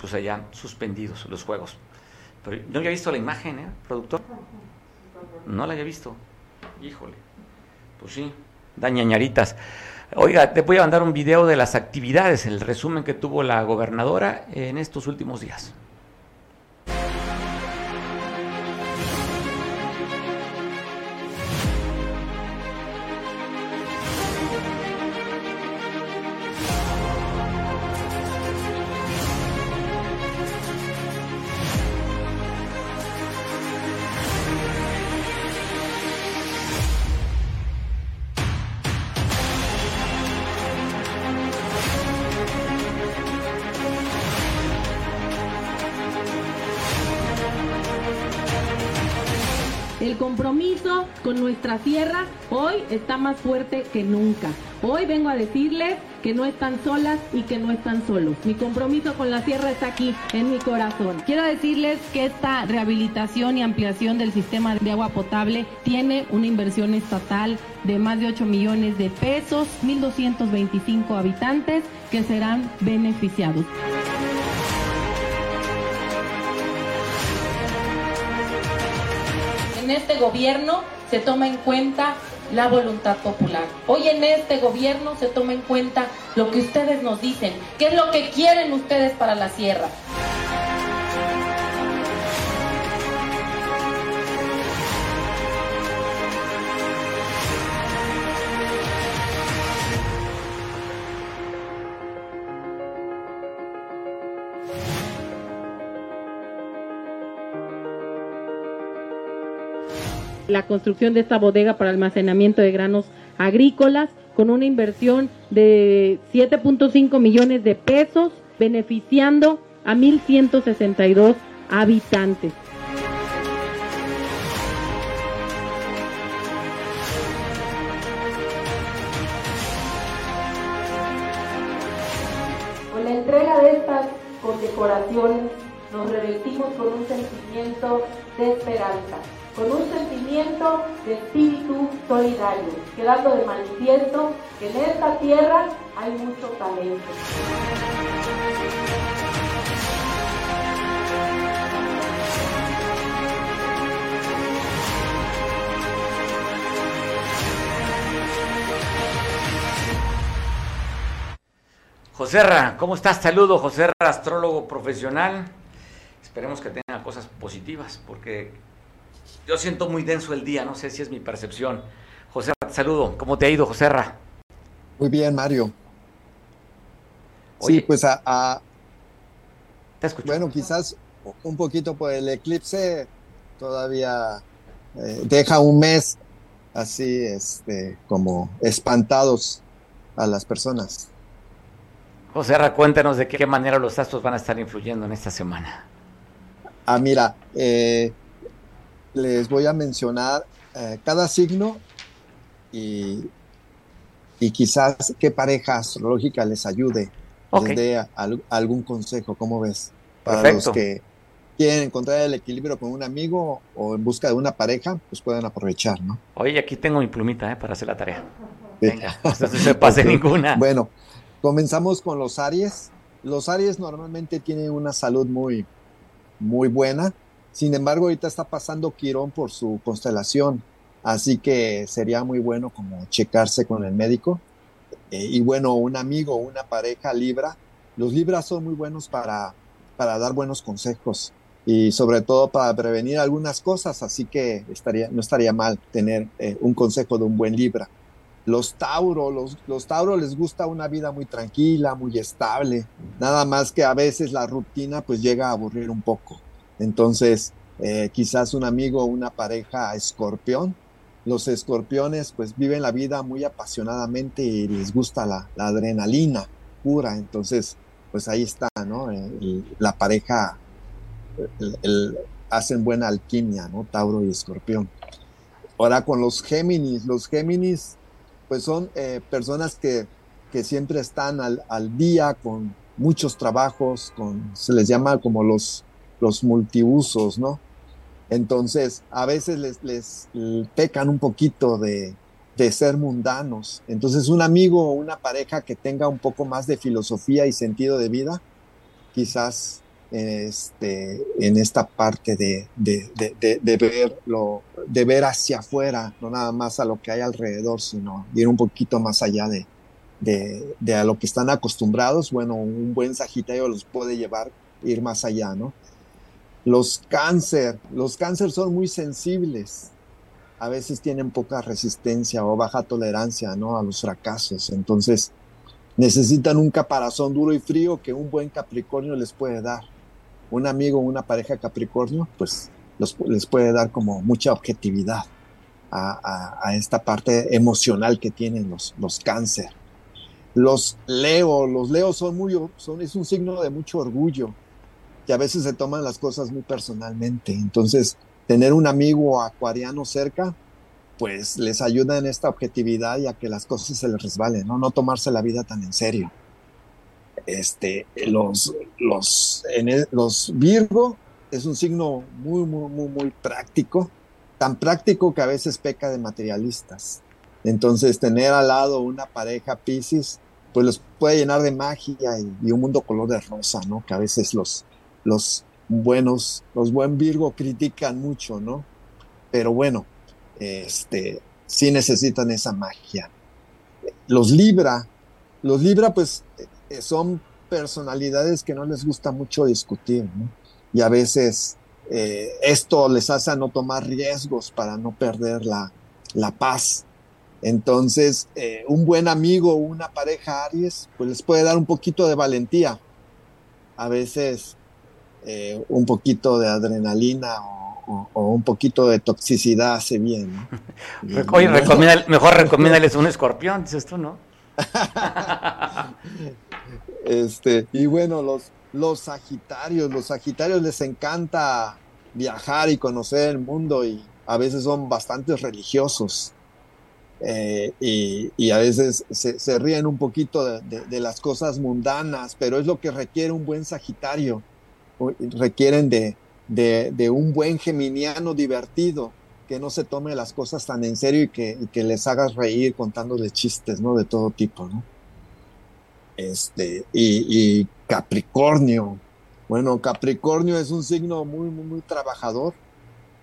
A: pues allá suspendidos los juegos. Pero no había visto la imagen, ¿eh, productor? No la había visto. Híjole. Pues sí, da ñañaritas. Oiga, te voy a mandar un video de las actividades, el resumen que tuvo la gobernadora en estos últimos días.
G: Con nuestra tierra hoy está más fuerte que nunca. Hoy vengo a decirles que no están solas y que no están solos. Mi compromiso con la tierra está aquí, en mi corazón. Quiero decirles que esta rehabilitación y ampliación del sistema de agua potable tiene una inversión estatal de más de 8 millones de pesos, 1.225 habitantes que serán beneficiados. En este gobierno se toma en cuenta la voluntad popular. Hoy en este gobierno se toma en cuenta lo que ustedes nos dicen, qué es lo que quieren ustedes para la sierra. La construcción de esta bodega para almacenamiento de granos agrícolas con una inversión de 7.5 millones de pesos, beneficiando a 1.162 habitantes. Con la entrega de estas condecoraciones nos revestimos con un sentimiento de esperanza, con un sentimiento de espíritu solidario, quedando de manifiesto que en esta tierra hay mucho talento.
A: Joserra, ¿cómo estás? Saludo, Joserra, astrólogo profesional. Esperemos que tenga cosas positivas, porque yo siento muy denso el día, no sé si es mi percepción. Joserra, te saludo. ¿Cómo te ha ido, Joserra?
H: Muy bien, Mario. sí, pues a,
A: Te escucho.
H: bueno, quizás un poquito por el eclipse todavía eh, deja un mes así, este, como espantados a las personas.
A: Joserra, cuéntanos de qué manera los astros van a estar influyendo en esta semana.
H: Ah, mira, eh, les voy a mencionar eh, cada signo y, y quizás qué pareja astrológica les ayude,
A: Ok.
H: les dé al- algún consejo, ¿cómo ves? Para
A: Perfecto.
H: los que quieren encontrar el equilibrio con un amigo o en busca de una pareja, pues pueden aprovechar, ¿no?
A: Oye, aquí tengo mi plumita ¿eh? para hacer la tarea.
H: Sí.
A: Venga, no se pase [LAUGHS]
H: Ok.
A: ninguna.
H: Bueno, comenzamos con los Aries. Los Aries normalmente tienen una salud muy, muy buena. Sin embargo, ahorita está pasando Quirón por su constelación. Así que sería muy bueno como checarse con el médico. Eh, y bueno, un amigo, una pareja Libra. Los Libras son muy buenos para, para dar buenos consejos y sobre todo para prevenir algunas cosas. Así que estaría, no estaría mal tener eh, un consejo de un buen Libra. Los Tauro, los, los Tauro les gusta una vida muy tranquila, muy estable, nada más que a veces la rutina pues llega a aburrir un poco. Entonces, eh, quizás un amigo o una pareja escorpión, los escorpiones pues viven la vida muy apasionadamente y les gusta la, adrenalina pura, entonces pues ahí está, ¿no? El- la pareja hacen buena alquimia, ¿no? Tauro y escorpión. Ahora con los Géminis, los Géminis pues son eh, personas que, que siempre están al, al día con muchos trabajos, con, se les llama como los, los multiusos, ¿no? Entonces, a veces les, les pecan un poquito de, de ser mundanos. Entonces, un amigo o una pareja que tenga un poco más de filosofía y sentido de vida, quizás este, en esta parte de, de, de, verlo, de ver hacia afuera, no nada más a lo que hay alrededor, sino ir un poquito más allá de, de, de a lo que están acostumbrados. Bueno, un buen Sagitario los puede llevar, ir más allá, ¿no? Los cáncer, los cáncer son muy sensibles. A veces tienen poca resistencia o baja tolerancia, ¿no? A los fracasos. Entonces, necesitan un caparazón duro y frío que un buen Capricornio les puede dar. Un amigo una pareja Capricornio, pues les puede dar como mucha objetividad a esta parte emocional que tienen los, los cáncer. Los Leo, los Leo son muy, son, es un signo de mucho orgullo, que a veces se toman las cosas muy personalmente. Entonces, tener un amigo acuariano cerca, pues les ayuda en esta objetividad y a que las cosas se les resbalen, ¿no? No tomarse la vida tan en serio. Este, los, los, en los Virgo es un signo muy, muy, muy, muy práctico, tan práctico que a veces peca de materialistas. Entonces, tener al lado una pareja Pisces, pues los puede llenar de magia y, y un mundo color de rosa, ¿no? Que a veces los, los buenos, los buen Virgo critican mucho, ¿no? Pero bueno, este, sí necesitan esa magia. Los Libra, los Libra pues eh, son personalidades que no les gusta mucho discutir, ¿no? Y a veces eh, esto les hace a no tomar riesgos para no perder la, la paz. Entonces, eh, un buen amigo o una pareja Aries, pues les puede dar un poquito de valentía. A veces eh, un poquito de adrenalina o, o, o un poquito de toxicidad hace bien. [LAUGHS]
A: Oye, recomienda- mejor recomiéndales un escorpión, dices tú, ¿no? [LAUGHS]
H: Este, y bueno, los, los Sagitarios, los Sagitarios les encanta viajar y conocer el mundo y a veces son bastante religiosos. Eh, y, y a veces se, se ríen un poquito de, de- de las cosas mundanas, pero es lo que requiere un buen Sagitario. Requieren de, de, un buen geminiano divertido, que no se tome las cosas tan en serio y que, que les hagas reír contándoles chistes, ¿no? De todo tipo, ¿no? Este, y, Capricornio. Bueno, Capricornio es un signo muy, muy, muy trabajador,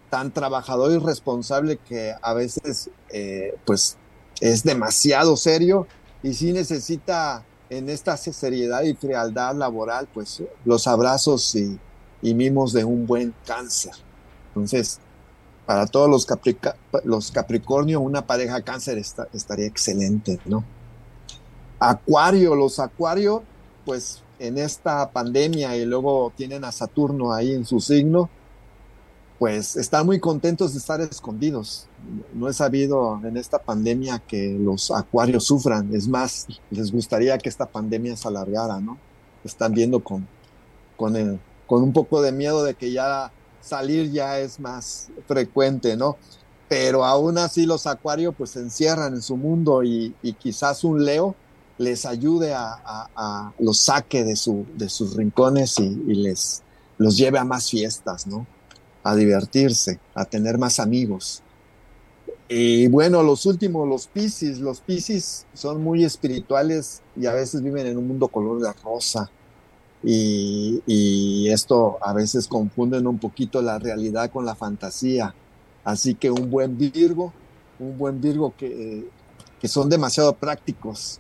H: tan trabajador y responsable que a veces, eh, pues, es demasiado serio y sí necesita en esta seriedad y frialdad laboral, pues, los abrazos y, y mimos de un buen cáncer. Entonces, para todos los, Caprica- Capricornio, una pareja cáncer estaría excelente, ¿no? Acuario, los Acuario, pues en esta pandemia y luego tienen a Saturno ahí en su signo, pues están muy contentos de estar escondidos. No he sabido en esta pandemia que los Acuarios sufran, es más, les gustaría que esta pandemia se alargara, ¿no? Están viendo con, con, un poco de miedo de que ya salir ya es más frecuente, ¿no? Pero aún así los Acuarios pues se encierran en su mundo y, quizás un Leo les ayude a, los saque de sus rincones y, y les los lleve a más fiestas, ¿no? A divertirse, a tener más amigos. Y bueno, los últimos, los Piscis, los Piscis son muy espirituales y a veces viven en un mundo color de rosa. Y, y esto a veces confunden un poquito la realidad con la fantasía. Así que un buen Virgo, un buen Virgo que, que son demasiado prácticos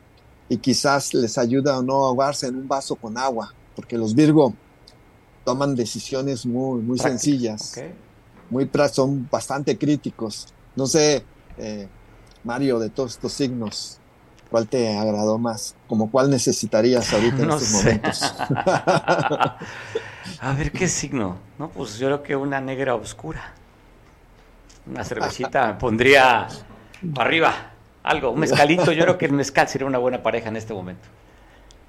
H: y quizás les ayuda a no ahogarse en un vaso con agua, porque los Virgo toman decisiones muy, muy sencillas, muy son bastante críticos. No sé, eh, Mario, de todos estos signos, ¿cuál te agradó más? ¿Como cuál necesitarías ahorita en [LAUGHS] estos
A: sé.
H: momentos? [LAUGHS]
A: A ver, ¿qué signo? No, pues yo creo que una negra oscura. Una cervecita me pondría para arriba. Algo, un mezcalito. Yo creo que el mezcal sería una buena pareja en este momento.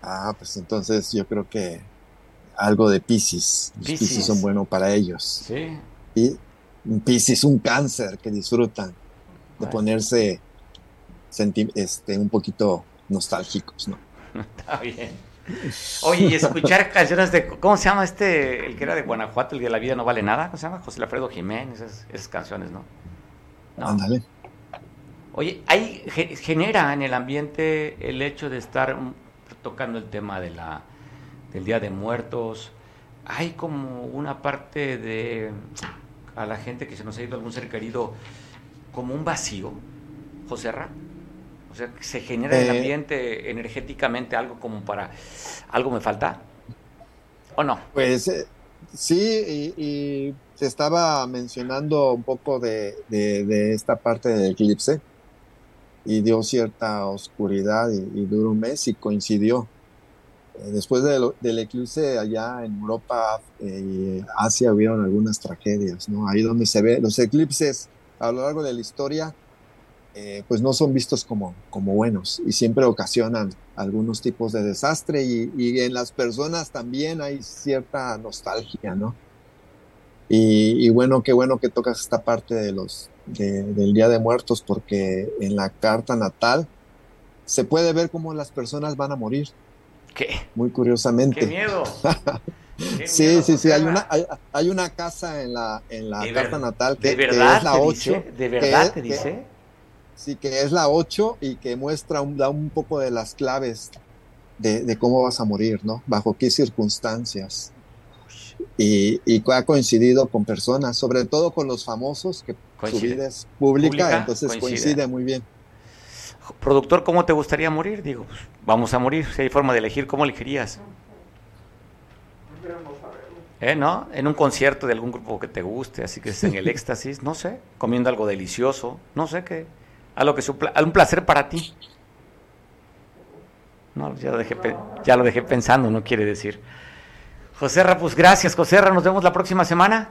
H: ah, pues entonces yo creo que algo de Pisces. Los. Pisces son buenos para ellos.
A: Sí.
H: Y un Piscis, un cáncer que disfrutan de
A: Bueno.
H: ponerse este, un poquito nostálgicos, ¿no? [LAUGHS]
A: Está bien. Oye, y escuchar canciones de. ¿Cómo se llama este? El que era de Guanajuato, el de La vida no vale nada. ¿Cómo se llama? José Alfredo Jiménez, esas, esas canciones, ¿no? No.
H: Ándale.
A: Oye, ahí ge- genera en el ambiente el hecho de estar tocando el tema de la, del Día de Muertos. Hay como una parte de a la gente que se nos ha ido algún ser querido, como un vacío, José Ra. O sea, que se genera en el
H: Eh.
A: ambiente energéticamente algo como para, algo me falta. ¿O no?
H: Pues eh, sí, y, y se estaba mencionando un poco de, de- de esta parte del eclipse y dio cierta oscuridad y, y duró un mes y coincidió. Después del eclipse allá en Europa eh, Asia hubieron algunas tragedias, ¿no? Ahí donde se ve los eclipses a lo largo de la historia, eh, pues no son vistos como, como buenos y siempre ocasionan algunos tipos de desastre y, en las personas también hay cierta nostalgia, ¿no? Y, bueno, qué bueno que tocas esta parte de los, de- del Día de Muertos porque en la carta natal se puede ver cómo las personas van a morir,
A: ¿Qué?
H: muy curiosamente.
A: ¡Qué miedo! [LAUGHS] Qué
H: Sí,
A: miedo,
H: sí, sí, hay una, hay, hay una casa en la, en la
A: ¿De
H: carta
A: ver-
H: natal
A: ¿De
H: que, es la
A: te
H: 8.
A: dice? ¿De verdad
H: que-
A: te
H: que-
A: dice?
H: Sí, que es la 8 y que muestra un, da un poco de las claves de, de cómo vas a morir, ¿no? Bajo qué circunstancias. Y, y ha coincidido con personas, sobre todo con los famosos, que su
A: Coincide.
H: vida es pública,
A: Pública,
H: entonces
A: coincide.
H: coincide. muy bien.
A: Productor, ¿cómo te gustaría morir? Digo, pues, vamos a morir. Si hay forma de elegir, ¿cómo elegirías? ¿Eh, no? En un concierto de algún grupo que te guste, así que estés en el [LAUGHS] éxtasis, no sé, comiendo algo delicioso, no sé qué, algo que supla, un placer para ti. No, ya lo dejé, ya lo dejé pensando, no quiere decir. José Ra, pues gracias, José Ra, nos vemos la próxima semana.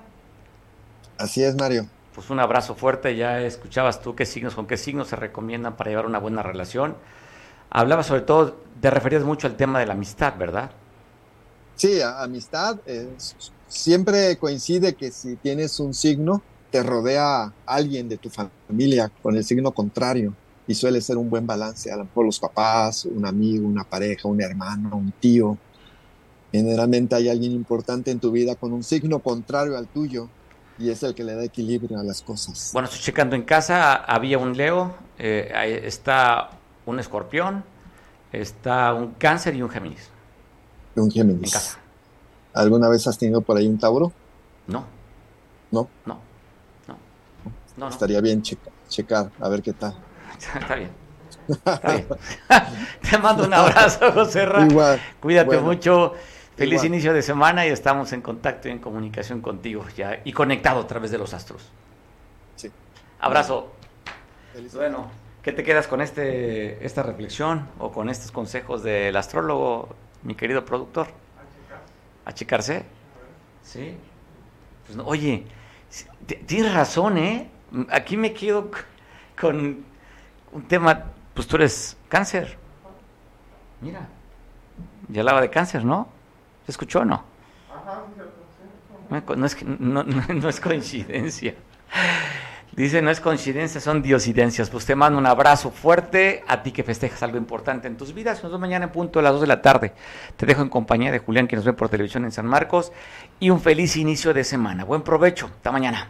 H: Así es, Mario.
A: Pues un abrazo fuerte, ya escuchabas tú qué signos, con qué signos se recomiendan para llevar una buena relación. Hablaba sobre todo, te referías mucho al tema de la amistad, ¿verdad?
H: Sí, amistad. Eh, siempre coincide que si tienes un signo, te rodea alguien de tu familia con el signo contrario y suele ser un buen balance. A lo mejor los papás, un amigo, una pareja, un hermano, un tío. Generalmente hay alguien importante en tu vida con un signo contrario al tuyo y es el que le da equilibrio a las cosas.
A: Bueno, estoy checando en casa, había un Leo, eh, está un escorpión, está un cáncer y un Géminis.
H: Un Géminis. En casa. ¿Alguna vez has tenido por ahí un Tauro?
A: No.
H: ¿No?
A: No. No.
H: no, Estaría bien checar, a ver qué tal. [LAUGHS]
A: Está bien. Está bien. [LAUGHS] Te mando un [LAUGHS] abrazo, José Ra. Igual. Cuídate mucho. Feliz inicio de semana y estamos en contacto y en comunicación contigo ya y conectado a través de los astros.
H: Sí.
A: Abrazo. bueno, ¿qué te quedas con este esta reflexión o con estos consejos del astrólogo, mi querido productor? ¿Achicarse? Sí. Pues oye, tienes razón, ¿eh? Aquí me quedo con un tema, pues tú eres cáncer. Mira, ya hablaba de cáncer, ¿no? ¿Se escuchó o no? No es, no, no es coincidencia. Dice, no es coincidencia, son diosidencias. Pues te mando un abrazo fuerte a ti que festejas algo importante en tus vidas. Nos vemos mañana en punto a las 2 de la tarde. Te dejo en compañía de Julián, que nos ve por televisión en San Marcos. Y un feliz inicio de semana. Buen provecho. Hasta mañana.